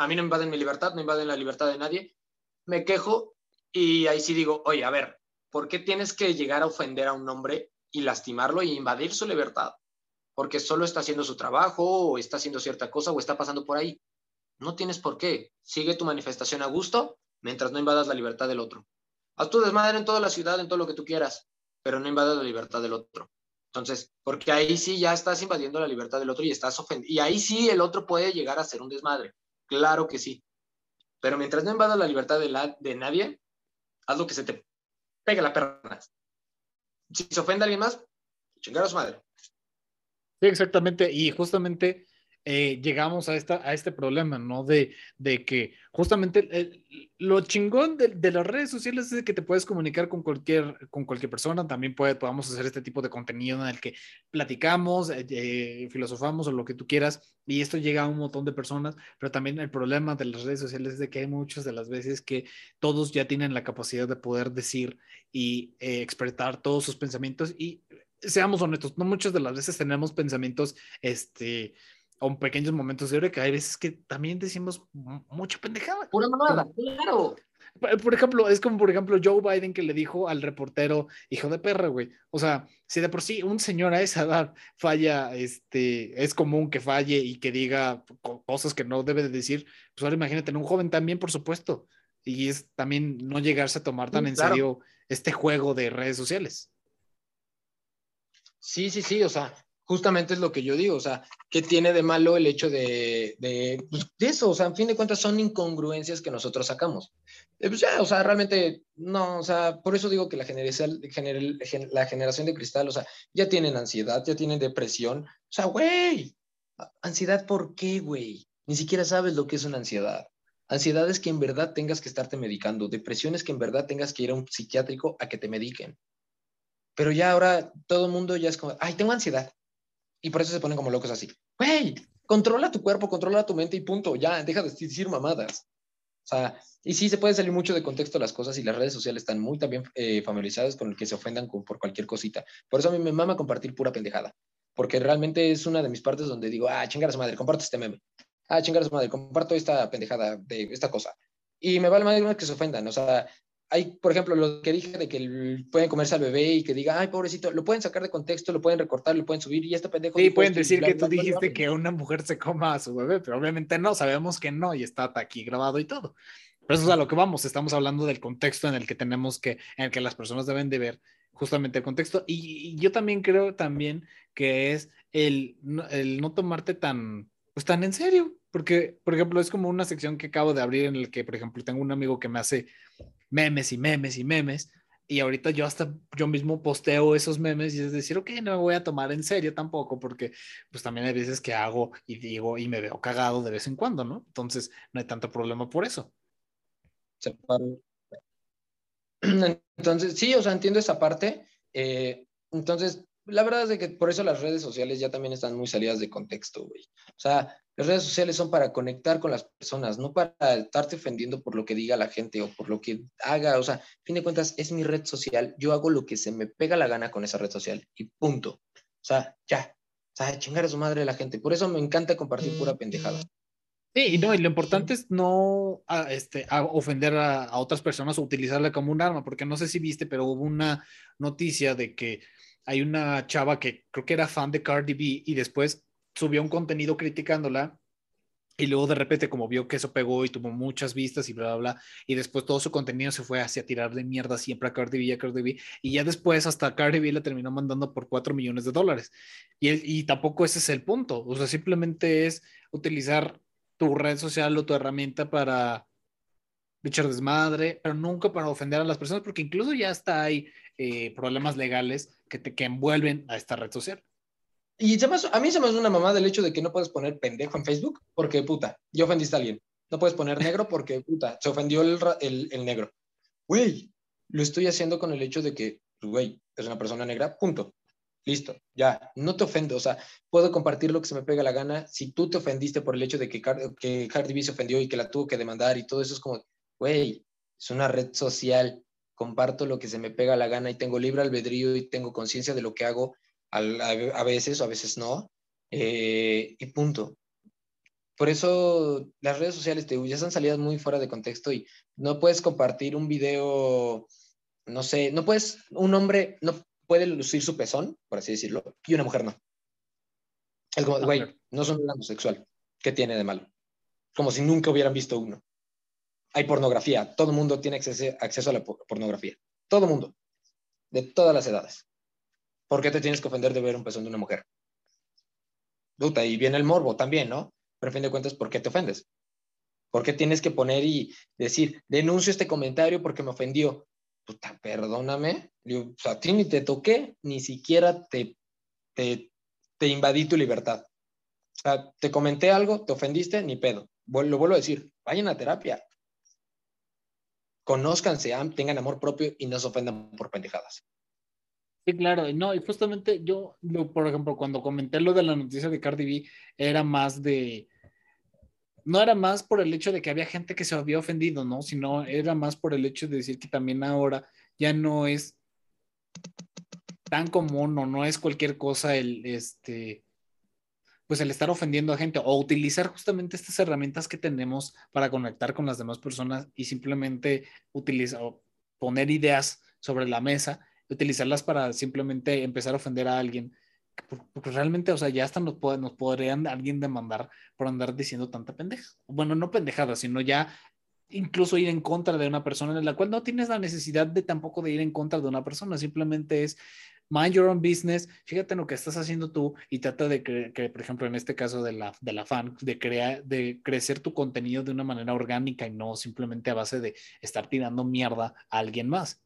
A mí no invaden mi libertad, no invaden la libertad de nadie. Me quejo Y ahí sí digo, oye, a ver, ¿por qué tienes que llegar a ofender a un hombre y lastimarlo y invadir su libertad? Porque solo está haciendo su trabajo o está haciendo cierta cosa o está pasando por ahí. No tienes por qué. Sigue tu manifestación a gusto mientras no invadas la libertad del otro. Haz tu desmadre en toda la ciudad, en todo lo que tú quieras, pero no invadas la libertad del otro. Entonces, porque ahí sí ya estás invadiendo la libertad del otro y estás ofendiendo. Y ahí sí el otro puede llegar a ser un desmadre. Claro que sí. Pero mientras no invadas la libertad de, de nadie, haz lo que se te pegue la perna. Si se ofende a alguien más, chingar a su madre. Sí, exactamente. Y justamente eh, llegamos a, esta, a este problema, ¿no? De, de que justamente eh, lo chingón de, de, las redes sociales es que te puedes comunicar con cualquier, con cualquier persona, también puede, podamos hacer este tipo de contenido en el que platicamos, eh, filosofamos o lo que tú quieras, y esto llega a un montón de personas, pero también el problema de las redes sociales es de que hay muchas de las veces que todos ya tienen la capacidad de poder decir y expresar todos sus pensamientos y seamos honestos, no muchas de las veces tenemos pensamientos, este, o pequeños momentos de que hay veces que también decimos mucha pendejada. Pura mamada, claro. Por ejemplo, es como, por ejemplo, Joe Biden que le dijo al reportero, hijo de perra, güey. O sea, si de por sí un señor a esa edad falla, este, es común que falle y que diga cosas que no debe de decir, pues ahora imagínate, un joven también, por supuesto. Y es también no llegarse a tomar tan en serio este juego de redes sociales. Sí, sí, sí, o sea, justamente es lo que yo digo, o sea, ¿qué tiene de malo el hecho de, de, pues, de eso? O sea, en fin de cuentas son incongruencias que nosotros sacamos. Eh, pues ya, o sea, realmente, no, o sea, por eso digo que la, generación, la generación de cristal, o sea, ya tienen ansiedad, ya tienen depresión. O sea, güey, ansiedad, ¿por qué, güey? Ni siquiera sabes lo que es una ansiedad. Ansiedad es que en verdad tengas que estarte medicando. Depresión es que en verdad tengas que ir a un psiquiátrico a que te mediquen. Pero ya ahora todo el mundo ya es como, ay, tengo ansiedad. Y por eso se ponen como locos así. Güey, controla tu cuerpo, controla tu mente y punto. Ya, deja de decir mamadas. O sea, y sí se puede salir mucho de contexto las cosas y las redes sociales están muy también eh, familiarizadas con el que se ofendan por cualquier cosita. Por eso a mí me mama compartir pura pendejada. Porque realmente es una de mis partes donde digo, ah, chingar a su madre, comparto este meme. Ah, chingar a su madre, comparto esta pendejada de esta cosa. Y me vale más que se ofendan. O sea, hay, por ejemplo, lo que dije de que pueden comerse al bebé y que diga, ay, pobrecito, lo pueden sacar de contexto, lo pueden recortar, lo pueden subir y este pendejo. Sí, pueden decir que tú dijiste que una mujer se coma a su bebé, pero obviamente no, sabemos que no y está aquí grabado y todo. Pero eso es a lo que vamos, estamos hablando del contexto en el que tenemos que, en el que las personas deben de ver justamente el contexto. Y, yo también creo también que es el, el no tomarte tan, pues tan en serio, porque, por ejemplo, es como una sección que acabo de abrir en el que, por ejemplo, tengo un amigo que me hace memes y memes y memes. Y ahorita yo hasta yo mismo posteo esos memes y es decir, ok, no me voy a tomar en serio tampoco, porque pues también hay veces que hago y digo y me veo cagado de vez en cuando, ¿no? Entonces no hay tanto problema por eso. Entonces, sí, o sea, entiendo esa parte. Eh, entonces, la verdad es de que por eso las redes sociales ya también están muy salidas de contexto, güey. O sea, las redes sociales son para conectar con las personas, no para estarte ofendiendo por lo que diga la gente o por lo que haga. O sea, a fin de cuentas, es mi red social. Yo hago lo que se me pega la gana con esa red social y punto. O sea, ya. O sea, chingar a su madre la gente. Por eso me encanta compartir pura pendejada. Sí, no, y lo importante es no a, este, a ofender a, a, otras personas o utilizarla como un arma, porque no sé si viste, pero hubo una noticia de que hay una chava que creo que era fan de Cardi B y después subió un contenido criticándola y luego de repente como vio que eso pegó y tuvo muchas vistas y bla, bla, bla, y después todo su contenido se fue hacia tirar de mierda siempre a Cardi B y a Cardi B, y ya después hasta Cardi B la terminó mandando por 4 millones de dólares. Y, y tampoco ese es el punto, o sea, simplemente es utilizar tu red social o tu herramienta para echar desmadre, pero nunca para ofender a las personas, porque incluso ya hasta hay eh, problemas legales que, te, que envuelven a esta red social. Y a mí se me hace una mamá del hecho de que no puedes poner pendejo en Facebook porque, puta, ya ofendiste a alguien. No puedes poner negro porque, puta, se ofendió el, el, el negro. Güey, lo estoy haciendo con el hecho de que, güey, es una persona negra, punto. Listo, ya, no te ofendo, o sea, puedo compartir lo que se me pega la gana. Si tú te ofendiste por el hecho de que, que Cardi B se ofendió y que la tuvo que demandar y todo eso es como, güey, es una red social, comparto lo que se me pega la gana y tengo libre albedrío y tengo conciencia de lo que hago a, veces o a veces no, eh, y punto. Por eso las redes sociales te, ya están salidas muy fuera de contexto y no puedes compartir un video, no sé, no puedes, un hombre no puede lucir su pezón, por así decirlo, y una mujer no. Es como, güey, no son un homosexual. ¿Qué tiene de malo? Como si nunca hubieran visto uno. Hay pornografía. Todo el mundo tiene acceso, a la pornografía. Todo el mundo. De todas las edades. ¿Por qué te tienes que ofender de ver un pezón de una mujer? Duta, y viene el morbo también, ¿no? Pero a fin de cuentas, ¿por qué te ofendes? ¿Por qué tienes que poner y decir, denuncio este comentario porque me ofendió? Puta, perdóname. a ti ni te toqué, ni siquiera te, te, te invadí tu libertad. O sea, te comenté algo, te ofendiste, ni pedo. Lo vuelvo a decir, vayan a terapia. Conózcanse, tengan amor propio y no se ofendan por pendejadas. Claro, no, y justamente yo, por ejemplo, cuando comenté lo de la noticia de Cardi B, era más de, no era más por el hecho de que había gente que se había ofendido, ¿no? Sino era más por el hecho de decir que también ahora ya no es tan común o no es cualquier cosa el, este, pues el estar ofendiendo a gente o utilizar justamente estas herramientas que tenemos para conectar con las demás personas y simplemente utilizar, poner ideas sobre la mesa, utilizarlas para simplemente empezar a ofender a alguien porque realmente, o sea, ya hasta nos, nos podrían alguien demandar por andar diciendo tanta pendeja. Bueno, no pendejada, sino ya incluso ir en contra de una persona en la cual no tienes la necesidad de tampoco de ir en contra de una persona, simplemente es mind your own business, fíjate en lo que estás haciendo tú y trata de que, por ejemplo, en este caso de la, de la fan, de, crear, de crecer tu contenido de una manera orgánica y no simplemente a base de estar tirando mierda a alguien más.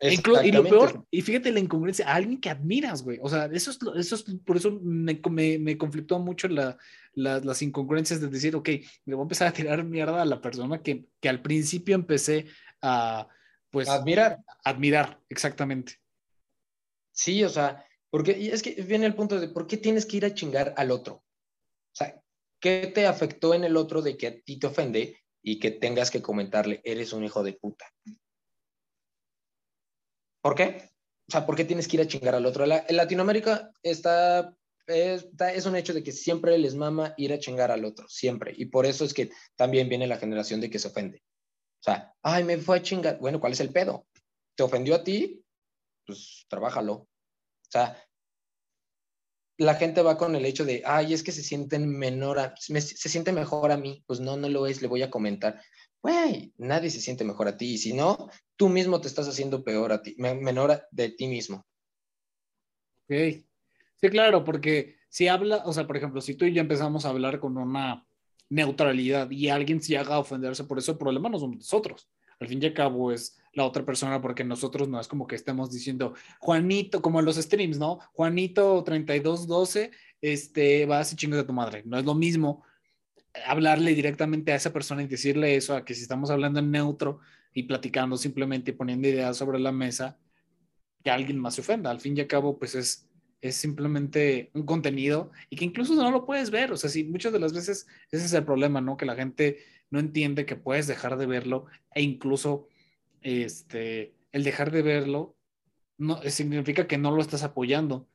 Y lo peor, y fíjate la incongruencia, a alguien que admiras, güey. O sea, eso es, eso es por eso me, me, me conflictó mucho la, las incongruencias de decir, ok, le voy a empezar a tirar mierda a la persona que, que al principio empecé a, pues, admirar. Admirar, exactamente. Sí, o sea, porque y es que viene el punto de por qué tienes que ir a chingar al otro. O sea, ¿qué te afectó en el otro de que a ti te ofende y que tengas que comentarle, eres un hijo de puta? ¿Por qué? O sea, ¿por qué tienes que ir a chingar al otro? en Latinoamérica está, es un hecho de que siempre les mama ir a chingar al otro, siempre. Y por eso es que también viene la generación de que se ofende. O sea, ay, me fue a chingar. Bueno, ¿cuál es el pedo? ¿Te ofendió a ti? Pues trabájalo. O sea, la gente va con el hecho de, ay, es que se sienten menor, se siente mejor a mí. Pues no, no lo es, le voy a comentar güey, nadie se siente mejor a ti. Y si no, tú mismo te estás haciendo peor a ti, menor de ti mismo. Ok. Sí, claro, porque si habla, o sea, por ejemplo, si tú y yo empezamos a hablar con una neutralidad y alguien se haga a ofenderse por eso, el problema no somos nosotros. Al fin y al cabo es la otra persona porque nosotros no es como que estemos diciendo, Juanito, como en los streams, ¿no? Juanito 3212, este, vas y chingas de tu madre. No es lo mismo hablarle directamente a esa persona y decirle eso, a que si estamos hablando en neutro y platicando simplemente y poniendo ideas sobre la mesa, que alguien más se ofenda. Al fin y al cabo, pues es, es simplemente un contenido y que incluso no lo puedes ver. O sea, si muchas de las veces ese es el problema, ¿no? Que la gente no entiende que puedes dejar de verlo e incluso este, el dejar de verlo no significa que no lo estás apoyando.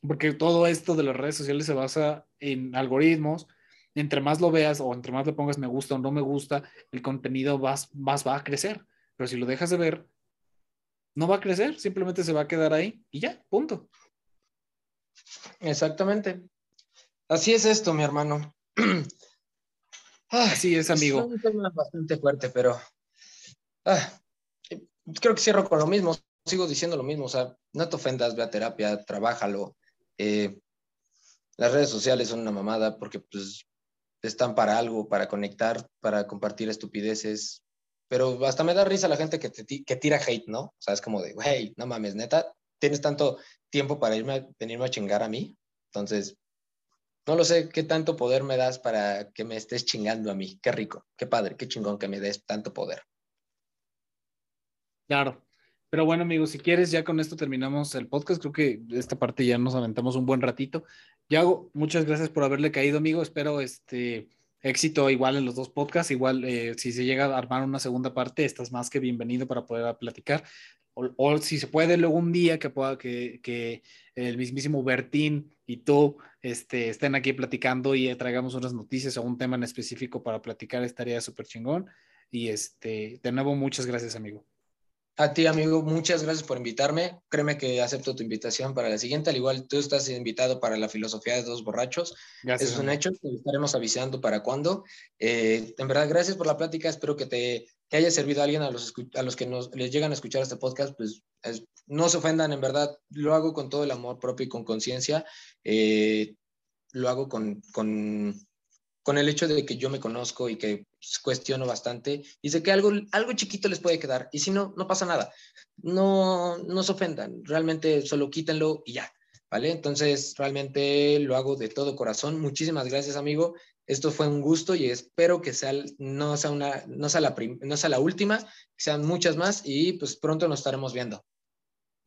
Porque todo esto de las redes sociales se basa en algoritmos, entre más lo veas o entre más le pongas me gusta o no me gusta, el contenido más, más va a crecer. Pero si lo dejas de ver, no va a crecer, simplemente se va a quedar ahí y ya, punto. Exactamente. Así es esto, mi hermano. Así es, amigo. Es un tema bastante fuerte, pero ah, creo que cierro con lo mismo. Sigo diciendo lo mismo. O sea, no te ofendas, ve a terapia, trabájalo. Eh, las redes sociales son una mamada porque pues están para algo, para conectar, para compartir estupideces. Pero hasta me da risa la gente que, que tira hate, ¿no? O sea, es como de, hey, no mames, neta, tienes tanto tiempo para irme, venirme a chingar a mí. Entonces, no lo sé qué tanto poder me das para que me estés chingando a mí. Qué rico, qué padre, qué chingón que me des tanto poder. Claro. Pero bueno, amigos, si quieres, ya con esto terminamos el podcast. Creo que esta parte ya nos aventamos un buen ratito. Yago, muchas gracias por haberle caído, amigo. Espero este éxito igual en los dos podcasts. Igual, eh, si se llega a armar una segunda parte, estás más que bienvenido para poder platicar. O, si se puede, luego un día que pueda que, el mismísimo Bertín y tú este, estén aquí platicando y traigamos unas noticias o un tema en específico para platicar, estaría súper chingón. Y este, de nuevo, muchas gracias, amigo. A ti, amigo, muchas gracias por invitarme. Créeme que acepto tu invitación para la siguiente. Al igual, tú estás invitado para la filosofía de dos borrachos. Gracias. Es un hecho. Te estaremos avisando para cuándo. Eh, en verdad, gracias por la plática. Espero que te haya servido a alguien, a los, a los que nos, les llegan a escuchar este podcast. Pues no se ofendan, en verdad. Lo hago con todo el amor propio y con conciencia. Eh, lo hago con, con con el hecho de que yo me conozco y que cuestiono bastante y sé que algo, algo chiquito les puede quedar y si no, no pasa nada. No, no se ofendan, realmente solo quítenlo y ya, ¿vale? Entonces, realmente lo hago de todo corazón. Muchísimas gracias, amigo. Esto fue un gusto y espero que sea, no, sea una, no, sea la no sea la última, sean muchas más y pues pronto nos estaremos viendo.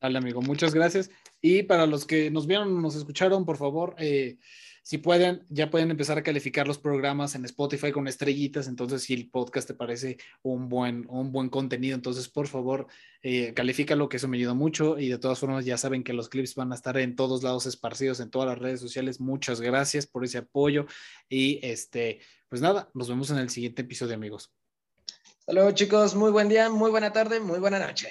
Dale, amigo, muchas gracias. Y para los que nos vieron, nos escucharon, por favor, eh, si pueden, ya pueden empezar a calificar los programas en Spotify con estrellitas. Entonces, si el podcast te parece un buen, un buen contenido, entonces por favor, eh, califícalo, que eso me ayuda mucho. Y de todas formas, ya saben que los clips van a estar en todos lados esparcidos, en todas las redes sociales. Muchas gracias por ese apoyo. Y este, pues nada, nos vemos en el siguiente episodio, amigos. Hasta luego, chicos. Muy buen día, muy buena tarde, muy buena noche.